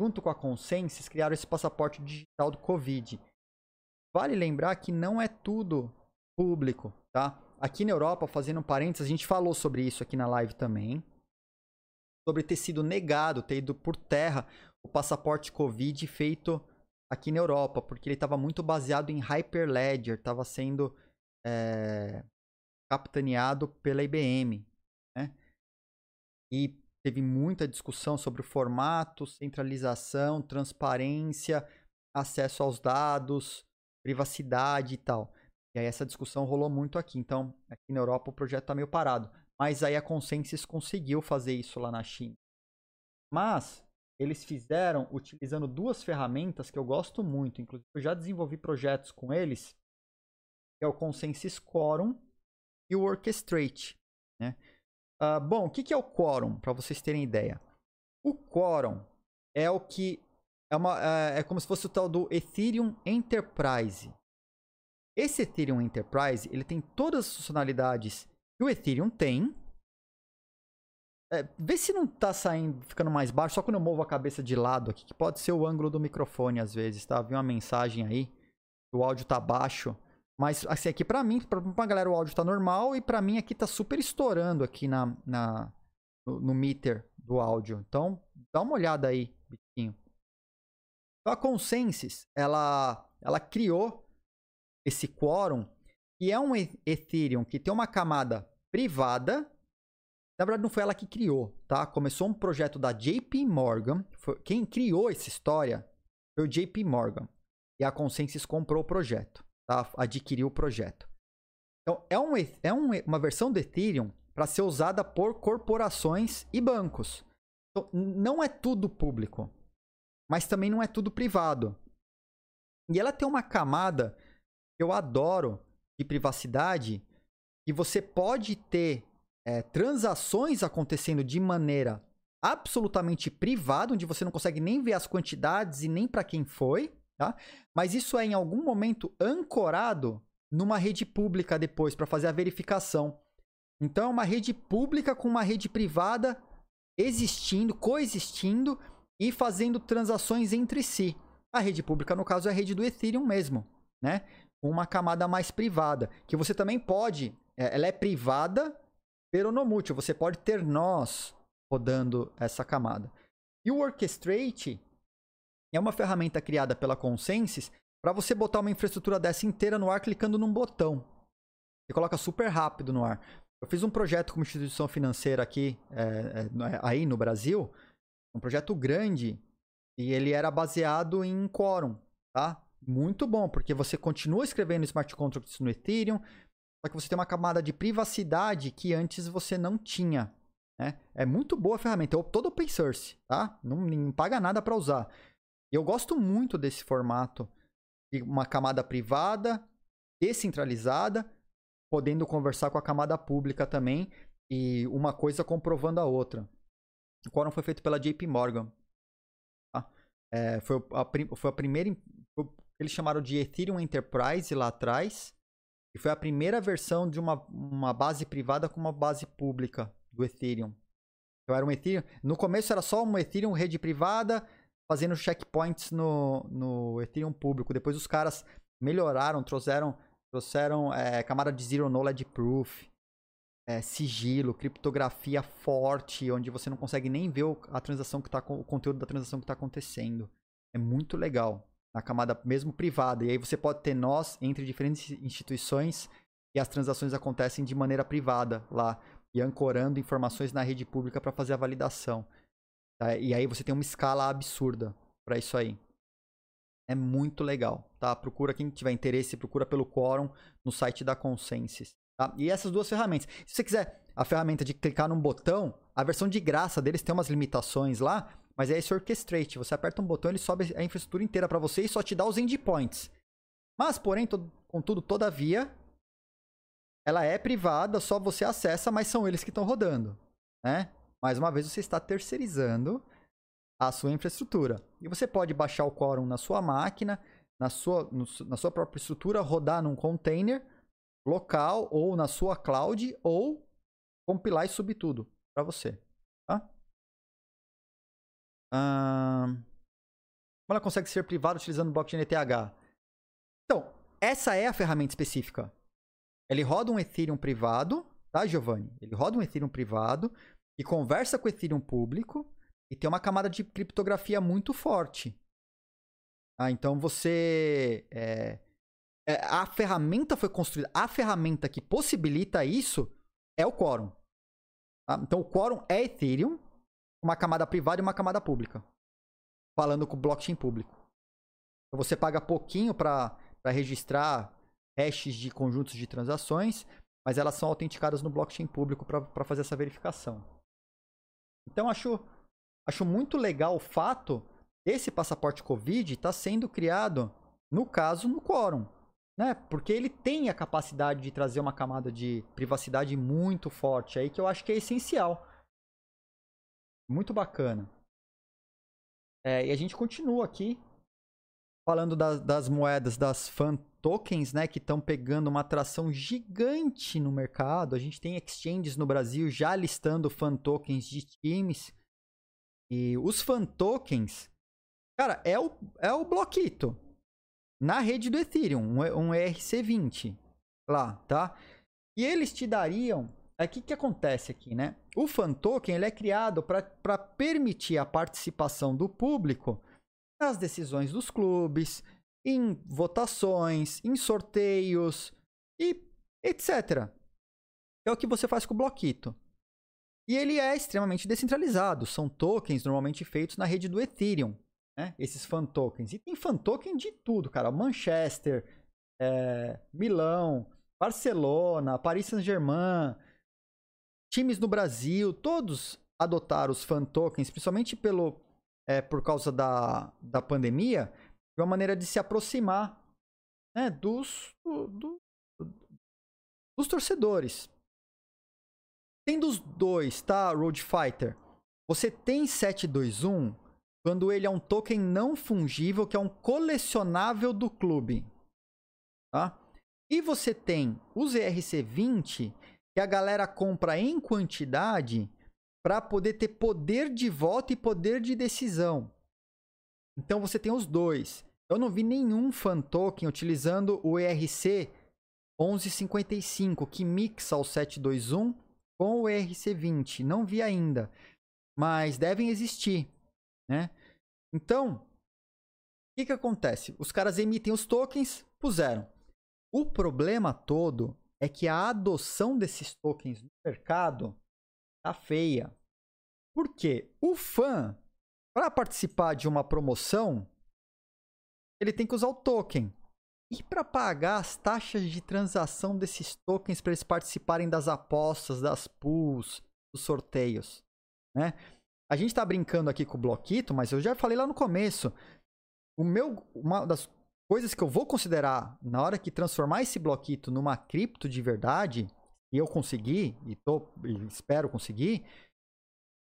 junto com a Consensus, criaram esse passaporte digital do Covid. Vale lembrar que não é tudo público, tá? Aqui na Europa, fazendo um parênteses, a gente falou sobre isso aqui na live também. Sobre ter sido negado, ter ido por terra o passaporte Covid feito aqui na Europa, porque ele estava muito baseado em Hyperledger, estava sendo é, capitaneado pela IBM. Né? E teve muita discussão sobre o formato, centralização, transparência, acesso aos dados, privacidade e tal. E aí essa discussão rolou muito aqui. Então, aqui na Europa o projeto está meio parado. Mas aí a Consensus conseguiu fazer isso lá na China. Mas eles fizeram utilizando duas ferramentas que eu gosto muito. Inclusive, eu já desenvolvi projetos com eles que é o Consensus Quorum, e o Orchestrate. Né? Uh, bom, o que, que é o Quorum, para vocês terem ideia? O Quorum é o que é, uma, é, é como se fosse o tal do Ethereum Enterprise. Esse Ethereum Enterprise ele tem todas as funcionalidades que o Ethereum tem, É, vê se não tá saindo, ficando mais baixo, só quando eu movo a cabeça de lado aqui, que pode ser o ângulo do microfone às vezes, tá? Vi uma mensagem aí, o áudio tá baixo. Mas, assim, aqui pra mim, pra, pra galera o áudio tá normal e pra mim aqui tá super estourando aqui na, na no, no meter do áudio. Então, dá uma olhada aí, biquinho. Então, a Consensus, ela, ela criou esse quórum e é um Ethereum que tem uma camada privada na verdade, não foi ela que criou, tá? Começou um projeto da JP Morgan. Foi, quem criou essa história foi o JP Morgan. E a Consensus comprou o projeto, tá? Adquiriu o projeto. Então, é, um, é um, uma versão do Ethereum para ser usada por corporações e bancos. Então, não é tudo público, mas também não é tudo privado. E ela tem uma camada que eu adoro de privacidade, que você pode ter é, transações acontecendo de maneira absolutamente privada, onde você não consegue nem ver as quantidades e nem para quem foi, tá? Mas isso é em algum momento ancorado numa rede pública depois para fazer a verificação. Então é uma rede pública com uma rede privada existindo, coexistindo e fazendo transações entre si. A rede pública, no caso, é a rede do Ethereum mesmo, né? Uma camada mais privada, que você também pode, é, ela é privada, peronomútil. Você pode ter nós rodando essa camada. E o Orchestrate é uma ferramenta criada pela Consensus para você botar uma infraestrutura dessa inteira no ar clicando num botão. Você coloca super rápido no ar. Eu fiz um projeto com uma instituição financeira aqui, é, é, aí no Brasil, um projeto grande, e ele era baseado em Quorum, tá? Muito bom, porque você continua escrevendo smart contracts no Ethereum, só que você tem uma camada de privacidade que antes você não tinha. Né? É muito boa a ferramenta. É todo open source, tá? Não, não paga nada para usar. E eu gosto muito desse formato de uma camada privada, descentralizada, podendo conversar com a camada pública também e uma coisa comprovando a outra. O Quorum foi feito pela JP Morgan. Tá? É, foi, a, foi a primeira. Foi, eles chamaram de Ethereum Enterprise lá atrás. E foi a primeira versão de uma, uma base privada com uma base pública do Ethereum. Então era um Ethereum. No começo era só um Ethereum rede privada fazendo checkpoints no, no Ethereum público. Depois os caras melhoraram, trouxeram, trouxeram é, camada de Zero Knowledge Proof, é, sigilo, criptografia forte, onde você não consegue nem ver a transação que tá, o conteúdo da transação que está acontecendo. É muito legal na camada mesmo privada. E aí você pode ter nós entre diferentes instituições e as transações acontecem de maneira privada lá e ancorando informações na rede pública para fazer a validação. Tá? E aí você tem uma escala absurda para isso aí. É muito legal, tá? Procura quem tiver interesse, procura pelo Quorum no site da Consensus. Tá? E essas duas ferramentas. Se você quiser a ferramenta de clicar num botão, a versão de graça deles tem umas limitações lá, mas é esse Orchestrate. Você aperta um botão, ele sobe a infraestrutura inteira para você e só te dá os endpoints. Mas, porém, todo, contudo, todavia, ela é privada, só você acessa, mas são eles que estão rodando. Né? Mais uma vez, você está terceirizando a sua infraestrutura. E você pode baixar o Quorum na sua máquina, na sua, no, na sua própria estrutura, rodar num container local ou na sua cloud, ou compilar e subir tudo para você. Tá? como ela consegue ser privada utilizando blockchain ETH? Então, essa é a ferramenta específica. Ele roda um Ethereum privado, tá, Giovanni? Ele roda um Ethereum privado e conversa com o Ethereum público e tem uma camada de criptografia muito forte. Ah, então você. É, é, a ferramenta foi construída. A ferramenta que possibilita isso é o Quorum. Tá? Então o Quorum é Ethereum, uma camada privada e uma camada pública. Falando com o blockchain público. Então, você paga pouquinho para registrar hashes de conjuntos de transações, mas elas são autenticadas no blockchain público para fazer essa verificação. Então acho, acho muito legal o fato desse passaporte Covid estar tá sendo criado, no caso, no Quorum. Né? Porque ele tem a capacidade de trazer uma camada de privacidade muito forte aí que eu acho que é essencial. Muito bacana. É, e a gente continua aqui falando das, das moedas, das fan tokens, né, que estão pegando uma atração gigante no mercado. A gente tem exchanges no Brasil já listando fan tokens de times. E os fan tokens, cara, é o, é o bloquito na rede do Ethereum, um, um ERC20 lá, tá? E eles te dariam. Aqui que acontece aqui, né? O fan token ele é criado para permitir a participação do público nas decisões dos clubes, em votações, em sorteios e etc. É o que você faz com o Bloquito. E ele é extremamente descentralizado. São tokens normalmente feitos na rede do Ethereum. Né? Esses fan tokens. E tem fan token de tudo, cara. Manchester, é, Milão, Barcelona, Paris Saint-Germain, times no Brasil, todos adotaram os fan tokens, principalmente pelo, é, por causa da, da pandemia, de uma maneira de se aproximar né, dos, do, do, dos torcedores. Tem dos dois, tá, Road Fighter? Você tem 721 quando ele é um token não fungível, que é um colecionável do clube. Tá? E você tem os ERC20, que a galera compra em quantidade para poder ter poder de voto e poder de decisão. Então você tem os dois. Eu não vi nenhum fan token utilizando o ERC 1155 que mixa o 721 com o ERC20. Não vi ainda, mas devem existir, né? Então, o que, que acontece? Os caras emitem os tokens, puseram. O problema todo é que a adoção desses tokens no mercado tá feia. Porque o fã, para participar de uma promoção, ele tem que usar o token. E para pagar as taxas de transação desses tokens para eles participarem das apostas, das pools, dos sorteios, né? A gente está brincando aqui com o bloquito, mas eu já falei lá no começo. O meu, uma das coisas que eu vou considerar na hora que transformar esse bloquito numa cripto de verdade, e eu conseguir, e, tô, e espero conseguir,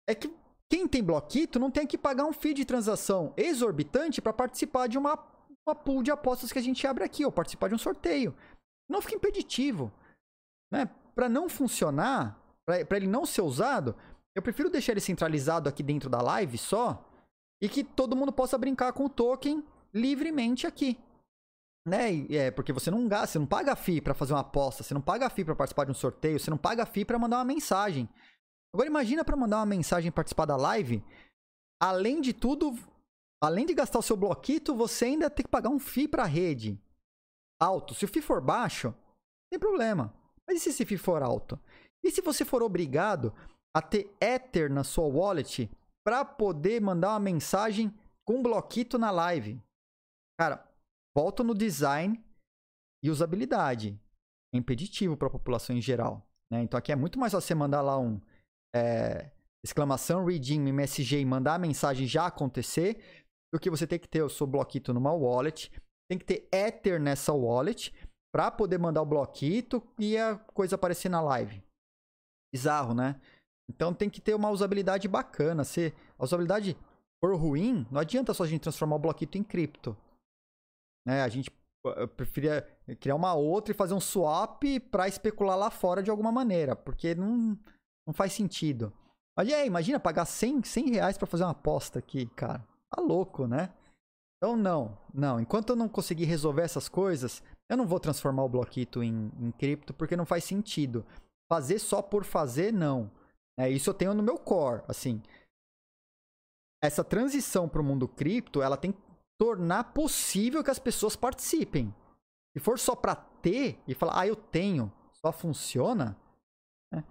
é que quem tem bloquito não tem que pagar um fee de transação exorbitante para participar de uma, uma pool de apostas que a gente abre aqui, ou participar de um sorteio. Não fica impeditivo. Né? Para não funcionar, para ele não ser usado, eu prefiro deixar ele centralizado aqui dentro da live só e que todo mundo possa brincar com o token livremente aqui. Né? É, porque você não gasta, você não paga FII para fazer uma aposta, você não paga FII para participar de um sorteio, você não paga FII para mandar uma mensagem. Agora imagina para mandar uma mensagem e participar da live, além de tudo, além de gastar o seu bloquito, você ainda tem que pagar um FII para a rede. Alto. Se o FII for baixo, tem problema. Mas e se esse FII for alto? E se você for obrigado a ter Ether na sua wallet para poder mandar uma mensagem com bloquito na live? Cara, volta no design e usabilidade. É impeditivo para a população em geral. Né? Então aqui é muito mais fácil você mandar lá um é, exclamação redeem MSG e mandar a mensagem já acontecer do que você ter que ter o seu bloquito numa wallet. Tem que ter Ether nessa wallet para poder mandar o bloquito e a coisa aparecer na live. Bizarro, né? Então tem que ter uma usabilidade bacana. Se a usabilidade for ruim, não adianta só a gente transformar o bloquito em cripto. Né? A gente preferia criar uma outra e fazer um swap para especular lá fora de alguma maneira, porque não, não faz sentido. Mas aí, imagina pagar 100, 100 reais para fazer uma aposta aqui, cara. Tá louco, né? Então, não, não. Enquanto eu não conseguir resolver essas coisas, eu não vou transformar o bloquito em, em cripto, porque não faz sentido. Fazer só por fazer, não. É, isso eu tenho no meu core, assim. Essa transição para o mundo cripto, ela tem tornar possível que as pessoas participem. Se for só para ter e falar, ah, eu tenho, só funciona. Né?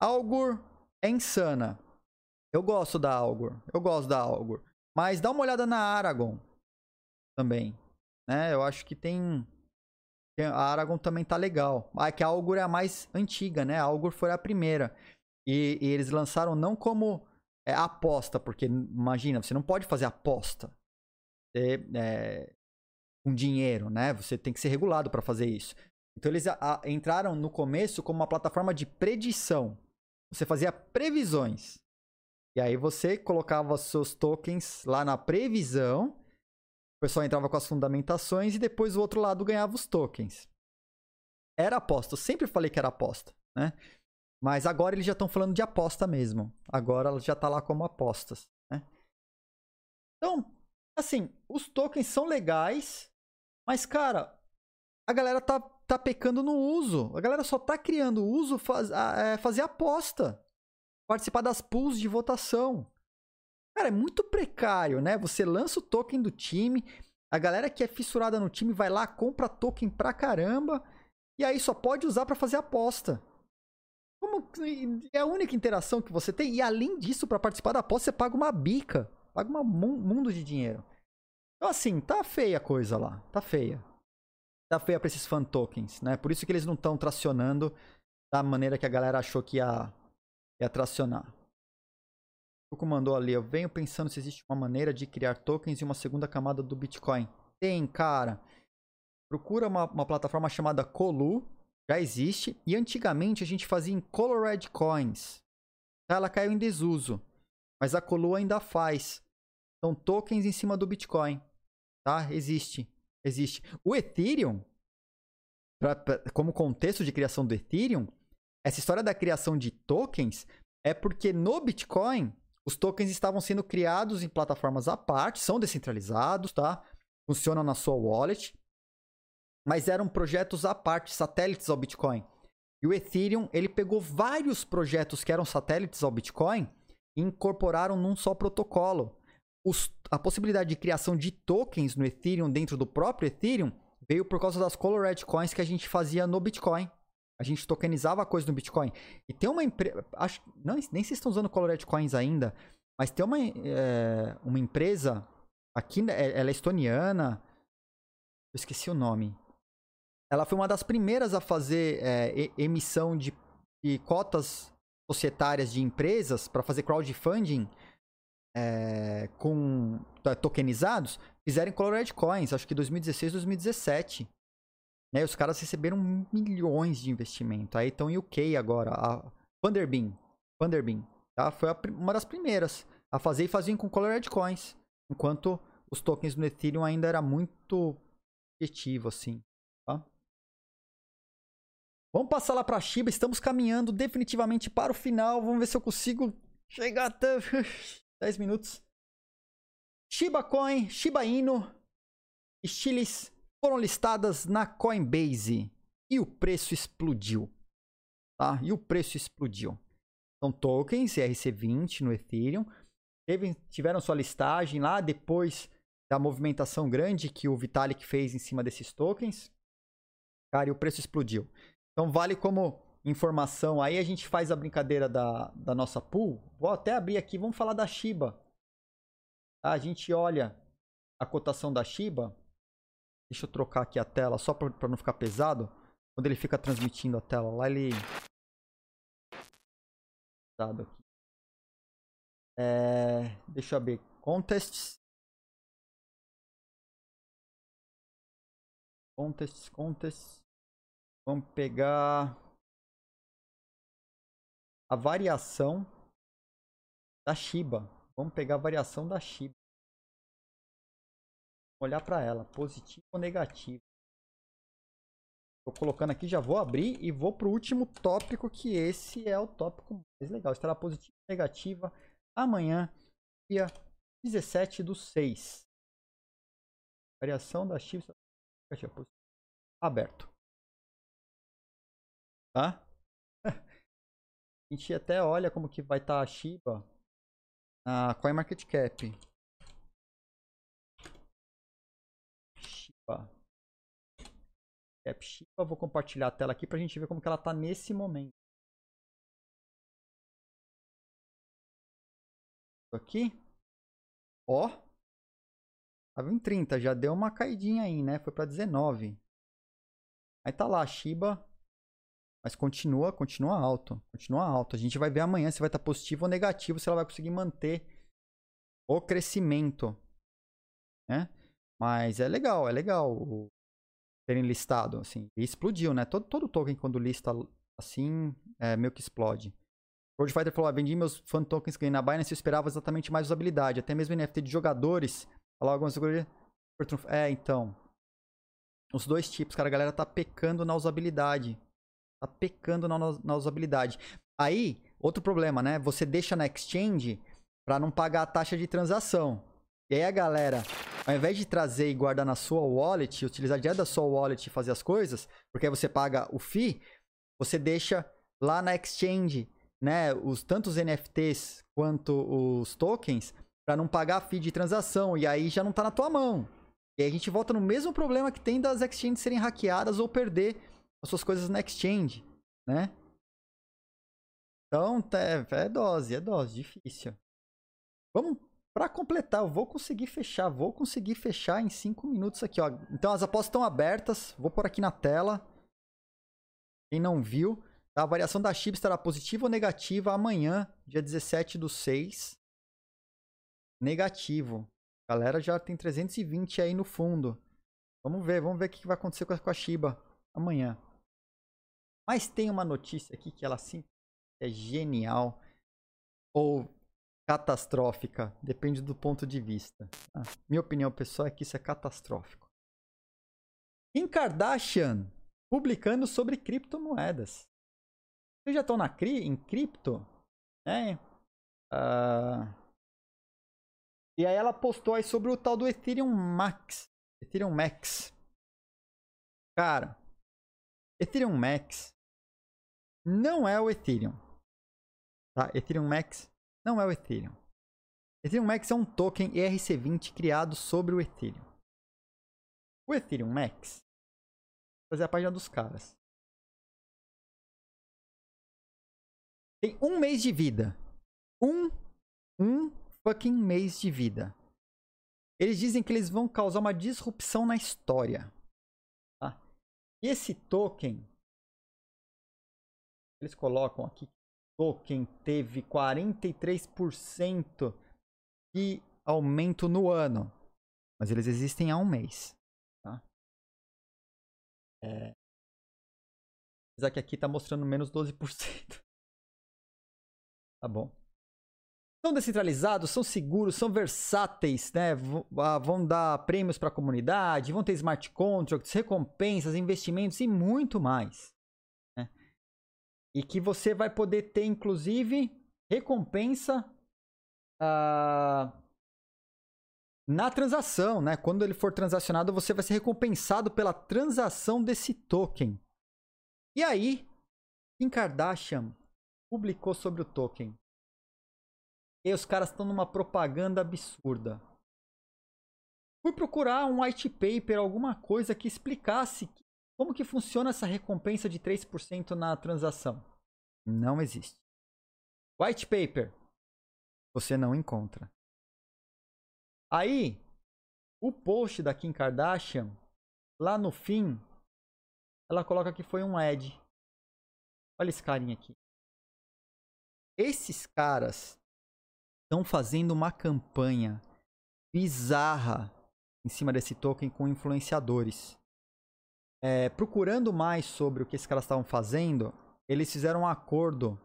Algor é insana. Eu gosto da Algor. Eu gosto da Algor. Mas dá uma olhada na Aragon também. Né? Eu acho que tem. A Aragon também tá legal. Ah, é que a Algor é a mais antiga, né? A Algor foi a primeira. E, e eles lançaram não como é, aposta, porque imagina, você não pode fazer aposta ter é, um dinheiro, né? Você tem que ser regulado para fazer isso. Então eles a, a, entraram no começo como uma plataforma de predição. Você fazia previsões. E aí você colocava seus tokens lá na previsão O pessoal entrava com as fundamentações e depois o outro lado ganhava os tokens. Era aposta. Eu sempre falei que era aposta, né? Mas agora eles já estão falando de aposta mesmo. Agora ela já está lá como apostas, né? Então, assim, os tokens são legais, mas, cara, a galera tá, tá pecando no uso. A galera só tá criando uso faz, é, fazer aposta. Participar das pools de votação. Cara, é muito precário, né? Você lança o token do time, a galera que é fissurada no time vai lá, compra token pra caramba, e aí só pode usar para fazer aposta. Como é a única interação que você tem, e além disso, para participar da aposta, você paga uma bica, paga um mundo de dinheiro. Então, assim, tá feia a coisa lá, tá feia. Tá feia pra esses fan tokens, né? Por isso que eles não estão tracionando da maneira que a galera achou que ia, ia tracionar. O mandou ali, eu venho pensando se existe uma maneira de criar tokens e uma segunda camada do Bitcoin. Tem, cara. Procura uma, uma plataforma chamada Colu, já existe. E antigamente a gente fazia em Colored Coins. Ela caiu em desuso. Mas a Colu ainda faz. São tokens em cima do Bitcoin. Tá? Existe. Existe. O Ethereum, pra, pra, como contexto de criação do Ethereum, essa história da criação de tokens é porque no Bitcoin os tokens estavam sendo criados em plataformas à parte, são descentralizados, tá? Funcionam na sua wallet, mas eram projetos à parte, satélites ao Bitcoin. E o Ethereum, ele pegou vários projetos que eram satélites ao Bitcoin e incorporaram num só protocolo. Os, a possibilidade de criação de tokens no Ethereum dentro do próprio Ethereum veio por causa das Colored Coins que a gente fazia no Bitcoin. A gente tokenizava a coisa no Bitcoin. E tem uma empresa. Acho não, nem se estão usando Colored Coins ainda. Mas tem uma, é, uma empresa. Aqui, é, ela é estoniana. Eu esqueci o nome. Ela foi uma das primeiras a fazer é, emissão de, de, cotas societárias de empresas para fazer crowdfunding é, com tokenizados. Fizeram Colored Coins, acho que 2016, 2017. Né? Os caras receberam milhões de investimento. Aí estão em UK agora. A Vanderbeam. Vanderbeam. Tá? Foi a, uma das primeiras a fazer e faziam com Colored Coins. Enquanto os tokens no Ethereum ainda era muito objetivo, assim. Tá? Vamos passar lá para Shiba. Estamos caminhando definitivamente para o final. Vamos ver se eu consigo chegar até [laughs] 10 minutos. Shiba Coin, Shiba Inu, Stilis foram listadas na Coinbase e o preço explodiu. Tá? E o preço explodiu. São tokens ERC20 no Ethereum. Teve, tiveram sua listagem lá depois da movimentação grande que o Vitalik fez em cima desses tokens. Cara, e o preço explodiu. Então vale como informação. Aí a gente faz a brincadeira da, da nossa pool. Vou até abrir aqui, vamos falar da Shiba. A gente olha a cotação da Shiba. Deixa eu trocar aqui a tela só para não ficar pesado. Quando ele fica transmitindo a tela lá, ele. Pesado aqui. É... Deixa eu ver. Contests. Contests, contests. Vamos pegar a variação da Shiba. Vamos pegar a variação da Shiba olhar para ela, positivo ou negativo. Estou colocando aqui, já vou abrir e vou para o último tópico, que esse é o tópico mais legal. Estará positiva ou negativa amanhã, dia 17 do 6. Variação da Shiba aberto. Tá? A gente até olha como que vai estar tá a Shiba na CoinMarketCap. Shiba. Cap Shiba. Vou compartilhar a tela aqui para a gente ver como que ela está nesse momento. Aqui. Ó. Tava em 30, já deu uma caidinha aí, né? Foi para 19. Aí tá lá, Shiba. Mas continua, continua alto. Continua alto. A gente vai ver amanhã se vai estar tá positivo ou negativo, se ela vai conseguir manter o crescimento. Né? Mas é legal, é legal terem listado, assim. E explodiu, né? Todo, todo token quando lista assim, é, meio que explode. O Fighter falou, ah, vendi meus fan tokens que na Binance e esperava exatamente mais usabilidade. Até mesmo NFT de jogadores. Falar algumas coisas. É, então. Os dois tipos, cara. A galera tá pecando na usabilidade. Tá pecando na, na usabilidade. Aí, outro problema, né? Você deixa na exchange para não pagar a taxa de transação. E aí a galera, ao invés de trazer e guardar na sua wallet, utilizar direto da sua wallet e fazer as coisas, porque aí você paga o FII, você deixa lá na exchange, né, os tantos NFTs quanto os tokens, para não pagar a FII de transação, e aí já não tá na tua mão. E aí a gente volta no mesmo problema que tem das exchanges serem hackeadas ou perder as suas coisas na exchange, né? Então, é, é dose, é dose, difícil. Vamos para completar, eu vou conseguir fechar, vou conseguir fechar em 5 minutos aqui, ó. Então as apostas estão abertas, vou por aqui na tela. Quem não viu, a variação da chip estará positiva ou negativa amanhã, dia 17 do 6. Negativo. A galera já tem 320 aí no fundo. Vamos ver, vamos ver o que vai acontecer com a Shiba amanhã. Mas tem uma notícia aqui que ela sim é genial. Ou catastrófica. Depende do ponto de vista. Ah, minha opinião pessoal é que isso é catastrófico. Kim Kardashian publicando sobre criptomoedas. Vocês já estão na cri em cripto? É. Uh... E aí ela postou aí sobre o tal do Ethereum Max. Ethereum Max. Cara, Ethereum Max não é o Ethereum. Tá? Ethereum Max não é o Ethereum. Ethereum Max é um token ERC20 criado sobre o Ethereum. O Ethereum Max, fazer a página dos caras. Tem um mês de vida. Um, um fucking mês de vida. Eles dizem que eles vão causar uma disrupção na história. Tá? Esse token, eles colocam aqui token teve 43% de aumento no ano. Mas eles existem há um mês. Tá? É... Apesar que aqui está mostrando menos 12%. Tá bom. São descentralizados, são seguros, são versáteis, né? Ah, vão dar prêmios para a comunidade, vão ter smart contracts, recompensas, investimentos e muito mais. E que você vai poder ter, inclusive, recompensa uh, na transação, né? Quando ele for transacionado, você vai ser recompensado pela transação desse token. E aí, Kim Kardashian publicou sobre o token. E os caras estão numa propaganda absurda. Fui procurar um white paper, alguma coisa que explicasse como que funciona essa recompensa de 3% na transação? Não existe. White paper. Você não encontra. Aí, o post da Kim Kardashian, lá no fim, ela coloca que foi um ad. Olha esse carinha aqui. Esses caras estão fazendo uma campanha bizarra em cima desse token com influenciadores é, procurando mais sobre o que esses caras estavam fazendo, eles fizeram um acordo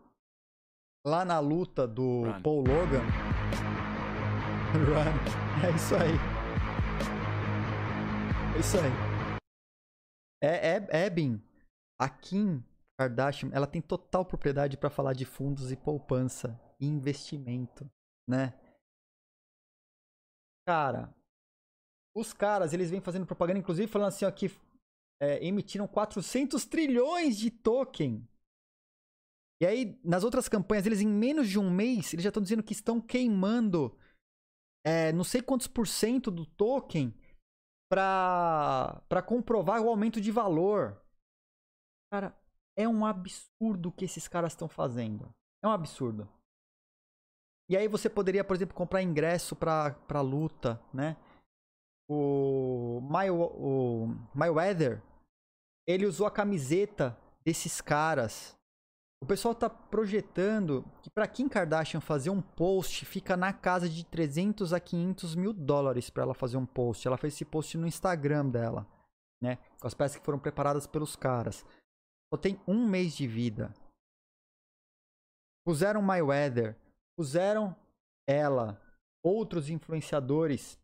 lá na luta do Run. Paul Logan. [laughs] Run. É isso aí. É isso aí. É, é, Ebin, a Kim Kardashian, ela tem total propriedade para falar de fundos e poupança e investimento, né? Cara, os caras, eles vêm fazendo propaganda, inclusive falando assim, ó, que é, emitiram 400 trilhões de token. E aí, nas outras campanhas, eles em menos de um mês, eles já estão dizendo que estão queimando é, não sei quantos por cento do token para comprovar o aumento de valor. Cara, é um absurdo o que esses caras estão fazendo. É um absurdo. E aí você poderia, por exemplo, comprar ingresso para luta, né? O, My, o Mayweather, ele usou a camiseta desses caras. O pessoal tá projetando que para Kim Kardashian fazer um post fica na casa de 300 a 500 mil dólares para ela fazer um post. Ela fez esse post no Instagram dela, né? Com as peças que foram preparadas pelos caras. Só tem um mês de vida. Puseram Mayweather, puseram ela, outros influenciadores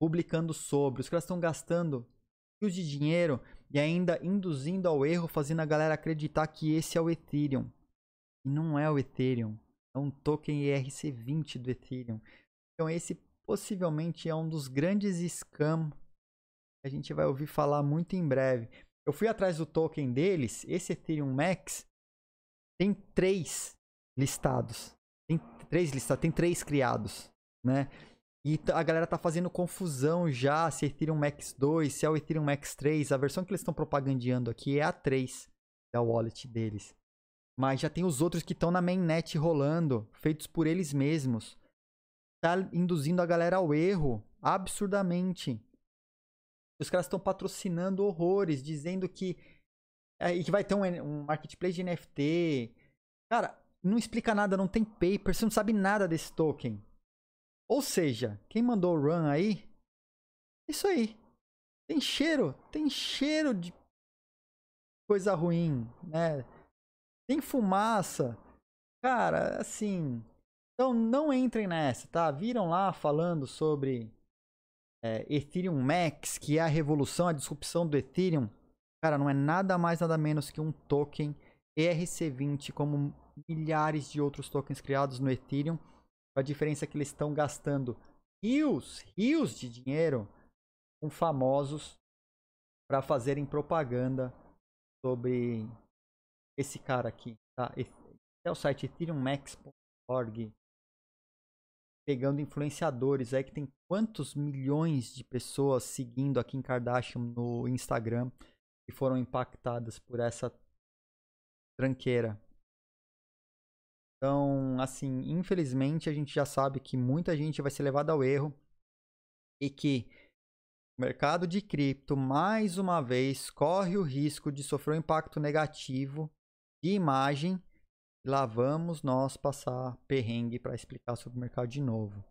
publicando sobre. Os caras estão gastando rios de dinheiro e ainda induzindo ao erro, fazendo a galera acreditar que esse é o Ethereum. E não é o Ethereum. É um token ERC20 do Ethereum. Então esse possivelmente é um dos grandes scams que a gente vai ouvir falar muito em breve. Eu fui atrás do token deles, esse Ethereum Max tem três listados. Tem três listados, tem três criados, né? E a galera tá fazendo confusão já se é Ethereum Max 2, se é o Ethereum Max 3. A versão que eles estão propagandeando aqui é a 3 da wallet deles. Mas já tem os outros que estão na mainnet rolando, feitos por eles mesmos. Tá induzindo a galera ao erro absurdamente. Os caras estão patrocinando horrores, dizendo que, é, que vai ter um, um marketplace de NFT. Cara, não explica nada, não tem paper, você não sabe nada desse token. Ou seja, quem mandou o run aí, isso aí. Tem cheiro, tem cheiro de coisa ruim, né? Tem fumaça. Cara, assim. Então não entrem nessa, tá? Viram lá falando sobre é, Ethereum Max, que é a revolução, a disrupção do Ethereum. Cara, não é nada mais, nada menos que um token ERC20, como milhares de outros tokens criados no Ethereum. A diferença é que eles estão gastando rios, rios de dinheiro com famosos para fazerem propaganda sobre esse cara aqui, tá? É o site ethereummax.org. Pegando influenciadores aí que tem quantos milhões de pessoas seguindo a Kim Kardashian no Instagram que foram impactadas por essa tranqueira. Então, assim, infelizmente a gente já sabe que muita gente vai ser levada ao erro e que o mercado de cripto, mais uma vez, corre o risco de sofrer um impacto negativo de imagem. Lá vamos nós passar perrengue para explicar sobre o mercado de novo.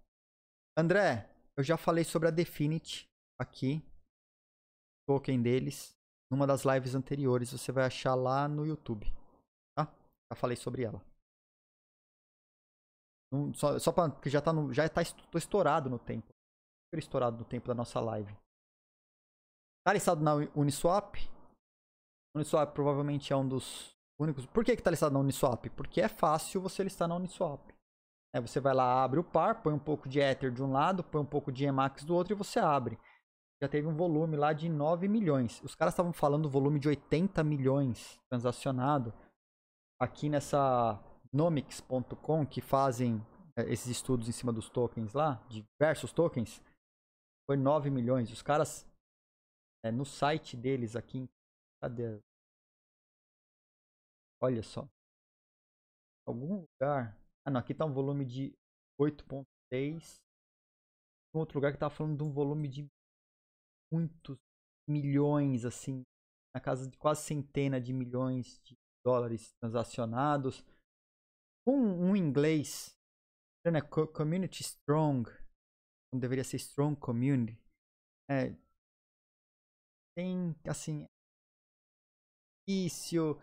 André, eu já falei sobre a Definity aqui, token deles, numa das lives anteriores. Você vai achar lá no YouTube. Tá? Já falei sobre ela. Só só pra, porque já tá, no, já tá tô estourado no tempo. Super estourado no tempo da nossa live. Tá listado na Uniswap. Uniswap provavelmente é um dos únicos. Por que, que tá listado na Uniswap? Porque é fácil você listar na Uniswap. É, você vai lá, abre o par, põe um pouco de Ether de um lado, põe um pouco de Emax do outro e você abre. Já teve um volume lá de 9 milhões. Os caras estavam falando volume de 80 milhões transacionado. Aqui nessa nomics.com, que fazem é, esses estudos em cima dos tokens lá, diversos tokens, foi 9 milhões. Os caras, é, no site deles aqui, cadê? Olha só. Algum lugar. Ah, não. Aqui tá um volume de 8.6. Um outro lugar que tava falando de um volume de muitos milhões, assim. Na casa de quase centena de milhões de dólares transacionados. Um, um inglês. Né, community Strong. Não deveria ser Strong Community. É, tem, assim. Difícil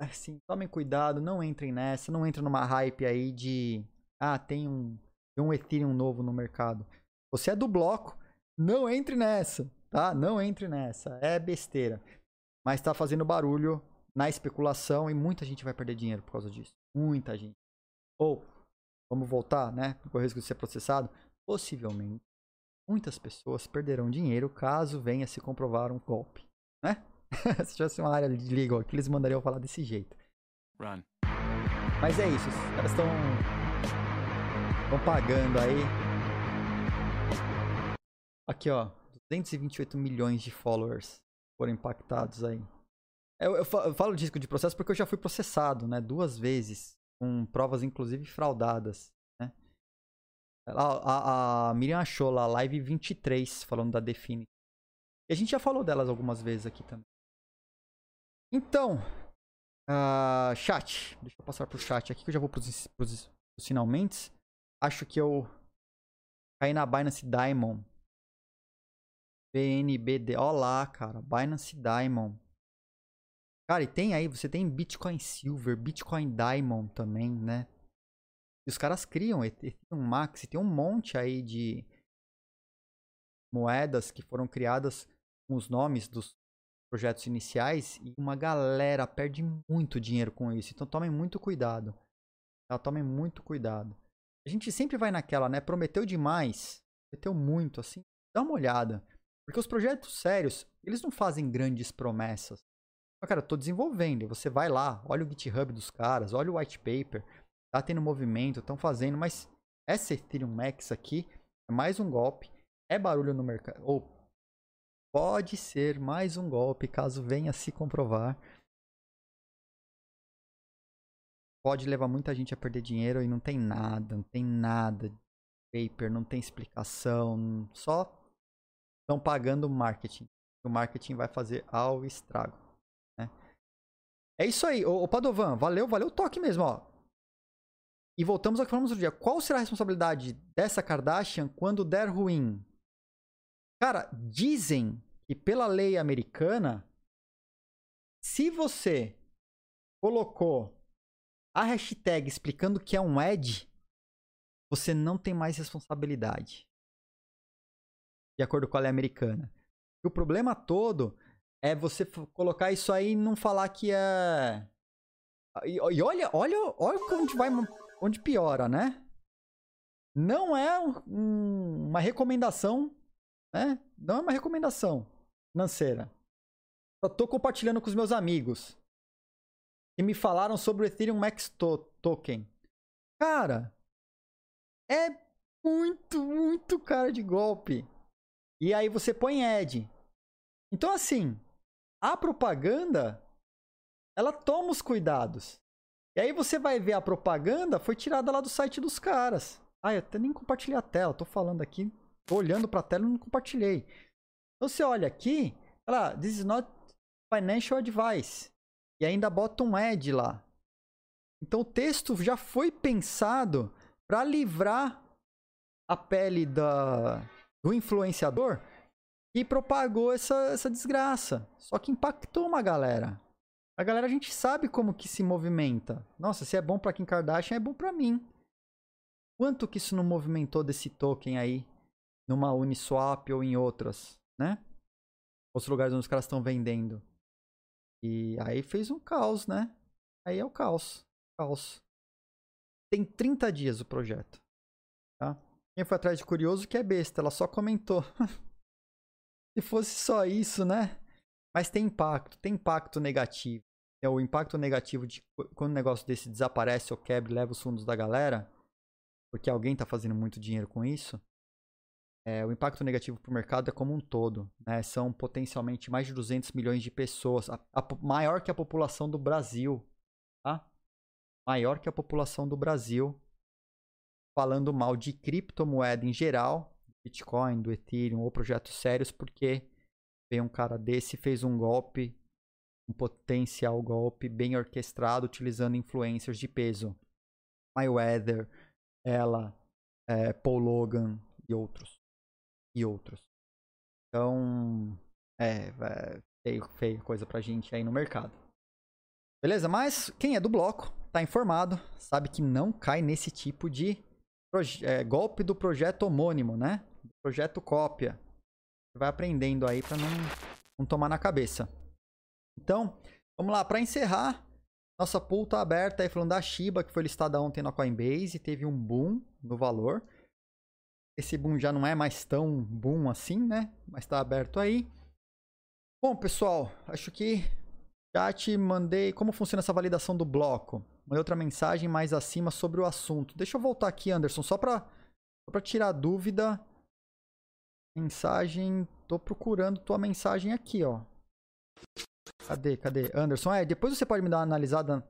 assim, tomem cuidado, não entrem nessa, não entrem numa hype aí de ah, tem um, tem um Ethereum novo no mercado. Você é do bloco, não entre nessa, tá? Não entre nessa, é besteira. Mas tá fazendo barulho na especulação e muita gente vai perder dinheiro por causa disso. Muita gente. Ou, vamos voltar, né? Com o risco de ser processado, possivelmente muitas pessoas perderão dinheiro caso venha se comprovar um golpe, né? [laughs] Se tivesse uma área de legal aqui, eles mandariam falar desse jeito. Run. Mas é isso, os caras estão. estão pagando aí. Aqui, ó. 228 milhões de followers foram impactados aí. Eu, eu, eu falo de risco de processo porque eu já fui processado, né? Duas vezes. Com provas, inclusive, fraudadas. Né? A, a, a Miriam achou lá, live 23, falando da Define. E a gente já falou delas algumas vezes aqui também. Então, uh, chat. Deixa eu passar pro chat aqui que eu já vou pros, pros, pros finalmente. Acho que eu caí na Binance Diamond. BNBD. Olá, cara. Binance Diamond. Cara, e tem aí, você tem Bitcoin Silver, Bitcoin Diamond também, né? E os caras criam Ethereum Max, tem um monte aí de moedas que foram criadas com os nomes dos projetos iniciais e uma galera perde muito dinheiro com isso. Então tomem muito cuidado. Tá? Tomem muito cuidado. A gente sempre vai naquela, né? Prometeu demais, prometeu muito, assim. Dá uma olhada. Porque os projetos sérios, eles não fazem grandes promessas. Mas, cara, eu tô desenvolvendo. Você vai lá, olha o GitHub dos caras, olha o white paper. Tá tendo movimento, estão fazendo, mas essa Ethereum Max aqui é mais um golpe. É barulho no mercado. Ou pode ser mais um golpe, caso venha se comprovar. Pode levar muita gente a perder dinheiro e não tem nada, não tem nada paper, não tem explicação, só estão pagando o marketing. O marketing vai fazer ao estrago. É isso aí, ô Padovan, valeu, valeu o toque mesmo, ó. E voltamos ao que falamos outro dia. Qual será a responsabilidade dessa Kardashian quando der ruim? Cara, dizem que pela lei americana, se você colocou a hashtag explicando que é um ad, você não tem mais responsabilidade. De acordo com a lei americana. E o problema todo é você colocar isso aí e não falar que é. E, e olha, olha, olha onde vai, onde piora, né? Não é um, uma recomendação né? Não é uma recomendação financeira. Só tô compartilhando com os meus amigos que me falaram sobre o Ethereum Max to Token. Cara, é muito, muito cara de golpe. E aí você põe ad. Então assim, a propaganda ela toma os cuidados. E aí você vai ver a propaganda foi tirada lá do site dos caras. Ah, eu até nem compartilhei a tela, tô falando aqui, Tô olhando para a tela e não compartilhei. Então você olha aqui, olha lá, this is not financial advice. E ainda bota um ad lá. Então o texto já foi pensado para livrar a pele da, do influenciador e propagou essa, essa desgraça. Só que impactou uma galera. A galera a gente sabe como que se movimenta. Nossa, se é bom para Kim Kardashian, é bom para mim. Quanto que isso não movimentou desse token aí numa Uniswap ou em outras, né? Outros lugares onde os caras estão vendendo. E aí fez um caos, né? Aí é o caos. Caos. Tem 30 dias o projeto. Tá? Quem foi atrás de curioso que é besta, ela só comentou. [laughs] Se fosse só isso, né? Mas tem impacto, tem impacto negativo. É o impacto negativo de quando um negócio desse desaparece ou quebra e leva os fundos da galera, porque alguém está fazendo muito dinheiro com isso é, o impacto negativo para o mercado é como um todo. Né? São potencialmente mais de 200 milhões de pessoas, a, a, maior que a população do Brasil. Tá? Maior que a população do Brasil. Falando mal de criptomoeda em geral, Bitcoin, do Ethereum ou projetos sérios, porque veio um cara desse fez um golpe, um potencial golpe bem orquestrado, utilizando influencers de peso. Mayweather, ela, é, Paul Logan e outros e outros. Então, é, é feio, feio coisa pra gente aí no mercado. Beleza? Mas quem é do bloco tá informado, sabe que não cai nesse tipo de é, golpe do projeto homônimo, né? Projeto cópia. Vai aprendendo aí pra não, não tomar na cabeça. Então, vamos lá, para encerrar, nossa pool tá aberta aí falando da Shiba, que foi listada ontem na Coinbase, teve um boom no valor. Esse boom já não é mais tão boom assim, né? Mas tá aberto aí. Bom, pessoal, acho que já te mandei como funciona essa validação do bloco. Mandei outra mensagem mais acima sobre o assunto. Deixa eu voltar aqui, Anderson, só para tirar dúvida. Mensagem, tô procurando tua mensagem aqui, ó. Cadê, cadê? Anderson, é, depois você pode me dar uma analisada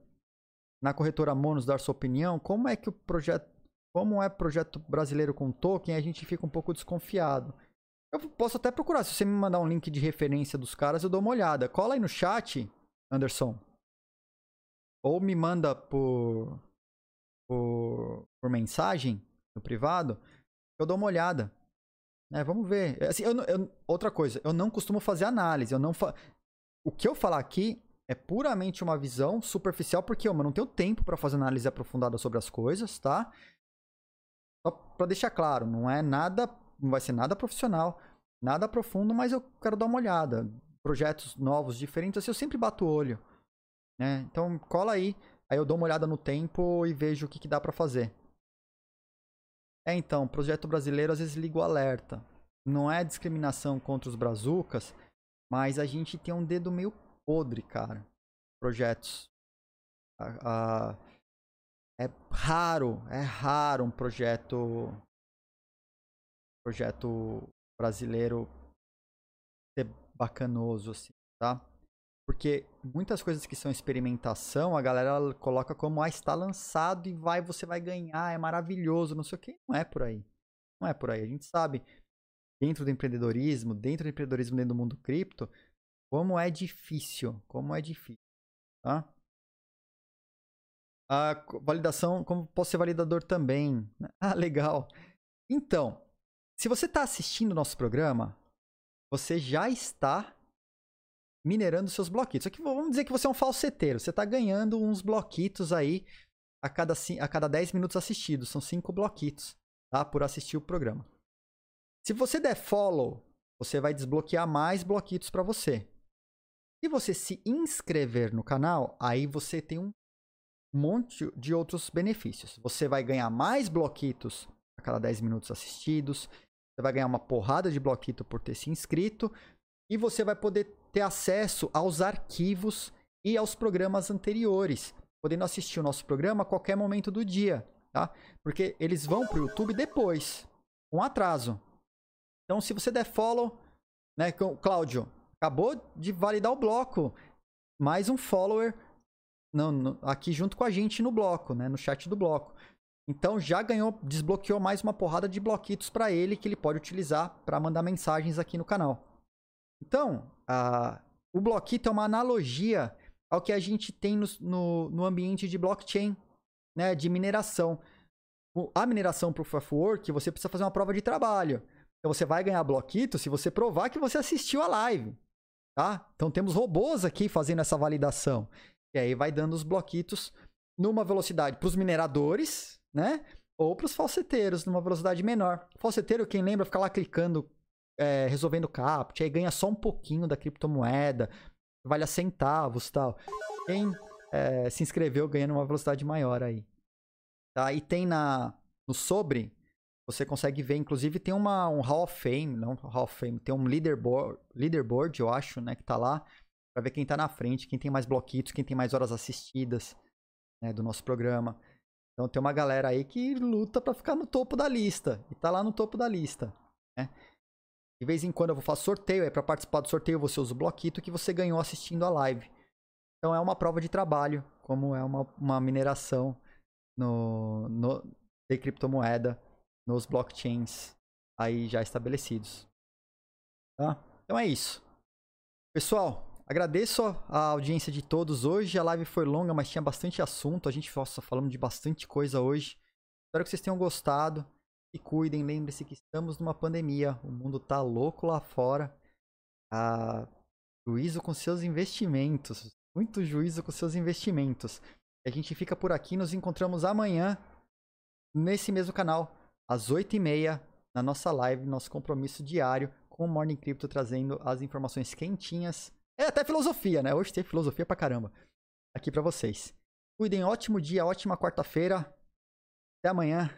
na corretora Monos, dar sua opinião. Como é que o projeto como é projeto brasileiro com token, a gente fica um pouco desconfiado. Eu posso até procurar, se você me mandar um link de referência dos caras, eu dou uma olhada. Cola aí no chat, Anderson. Ou me manda por, por, por mensagem no privado, eu dou uma olhada. É, vamos ver. Assim, eu, eu, outra coisa, eu não costumo fazer análise. Eu não fa... O que eu falar aqui é puramente uma visão superficial, porque eu não tenho tempo para fazer análise aprofundada sobre as coisas, tá? Só para deixar claro, não é nada, não vai ser nada profissional. Nada profundo, mas eu quero dar uma olhada. Projetos novos, diferentes, assim, eu sempre bato o olho. Né? Então, cola aí. Aí eu dou uma olhada no tempo e vejo o que, que dá para fazer. É, então, projeto brasileiro às vezes liga o alerta. Não é discriminação contra os brazucas, mas a gente tem um dedo meio podre, cara. Projetos. A, a, é raro, é raro um projeto projeto brasileiro ser bacanoso assim, tá? Porque muitas coisas que são experimentação, a galera coloca como ah, está lançado e vai, você vai ganhar, é maravilhoso, não sei o que. Não é por aí. Não é por aí. A gente sabe, dentro do empreendedorismo, dentro do empreendedorismo dentro do mundo cripto, como é difícil, como é difícil, tá? A validação, como posso ser validador também. [laughs] Ah, legal. Então, se você está assistindo o nosso programa, você já está minerando seus bloquitos. Aqui vamos dizer que você é um falseteiro. Você está ganhando uns bloquitos aí a cada, a cada 10 minutos assistidos. São 5 bloquitos, tá? Por assistir o programa. Se você der follow, você vai desbloquear mais bloquitos para você. Se você se inscrever no canal, aí você tem um monte de outros benefícios. Você vai ganhar mais bloquitos a cada 10 minutos assistidos. Você vai ganhar uma porrada de bloquito por ter se inscrito. E você vai poder ter acesso aos arquivos e aos programas anteriores, podendo assistir o nosso programa a qualquer momento do dia, tá? Porque eles vão para o YouTube depois, com atraso. Então, se você der follow, né, Cláudio, acabou de validar o bloco, mais um follower não, no, aqui junto com a gente no bloco, né, no chat do bloco. Então já ganhou, desbloqueou mais uma porrada de bloquitos para ele que ele pode utilizar para mandar mensagens aqui no canal. Então, a, o bloquito é uma analogia ao que a gente tem no, no, no ambiente de blockchain, né, de mineração. A mineração Proof of Work, você precisa fazer uma prova de trabalho. Então você vai ganhar bloquito se você provar que você assistiu a live. Tá? Então temos robôs aqui fazendo essa validação. E aí vai dando os bloquitos numa velocidade para os mineradores, né? Ou para os falseteiros numa velocidade menor. Falseteiro, quem lembra, fica lá clicando é, resolvendo CAPT, aí ganha só um pouquinho da criptomoeda, vale a centavos tal. Quem é, se inscreveu ganhando uma velocidade maior aí. Tá? E tem na, no sobre, você consegue ver, inclusive tem uma, um Hall of Fame, não Hall of Fame, tem um leaderboard, leaderboard eu acho, né, que tá lá, para ver quem tá na frente, quem tem mais bloquitos, quem tem mais horas assistidas né, do nosso programa. Então tem uma galera aí que luta para ficar no topo da lista, e tá lá no topo da lista, né? De vez em quando eu vou fazer sorteio, aí para participar do sorteio você usa o bloquito que você ganhou assistindo a live. Então é uma prova de trabalho, como é uma, uma mineração no, no, de criptomoeda nos blockchains aí já estabelecidos. Tá? Então é isso. Pessoal, agradeço a audiência de todos hoje. A live foi longa, mas tinha bastante assunto. A gente nossa, falamos de bastante coisa hoje. Espero que vocês tenham gostado. Se cuidem, lembre-se que estamos numa pandemia. O mundo tá louco lá fora. Ah, juízo com seus investimentos. Muito juízo com seus investimentos. A gente fica por aqui. Nos encontramos amanhã nesse mesmo canal, às 8h30, na nossa live, nosso compromisso diário com o Morning Crypto, trazendo as informações quentinhas. É até filosofia, né? Hoje tem filosofia pra caramba. Aqui para vocês. Cuidem, ótimo dia, ótima quarta-feira. Até amanhã.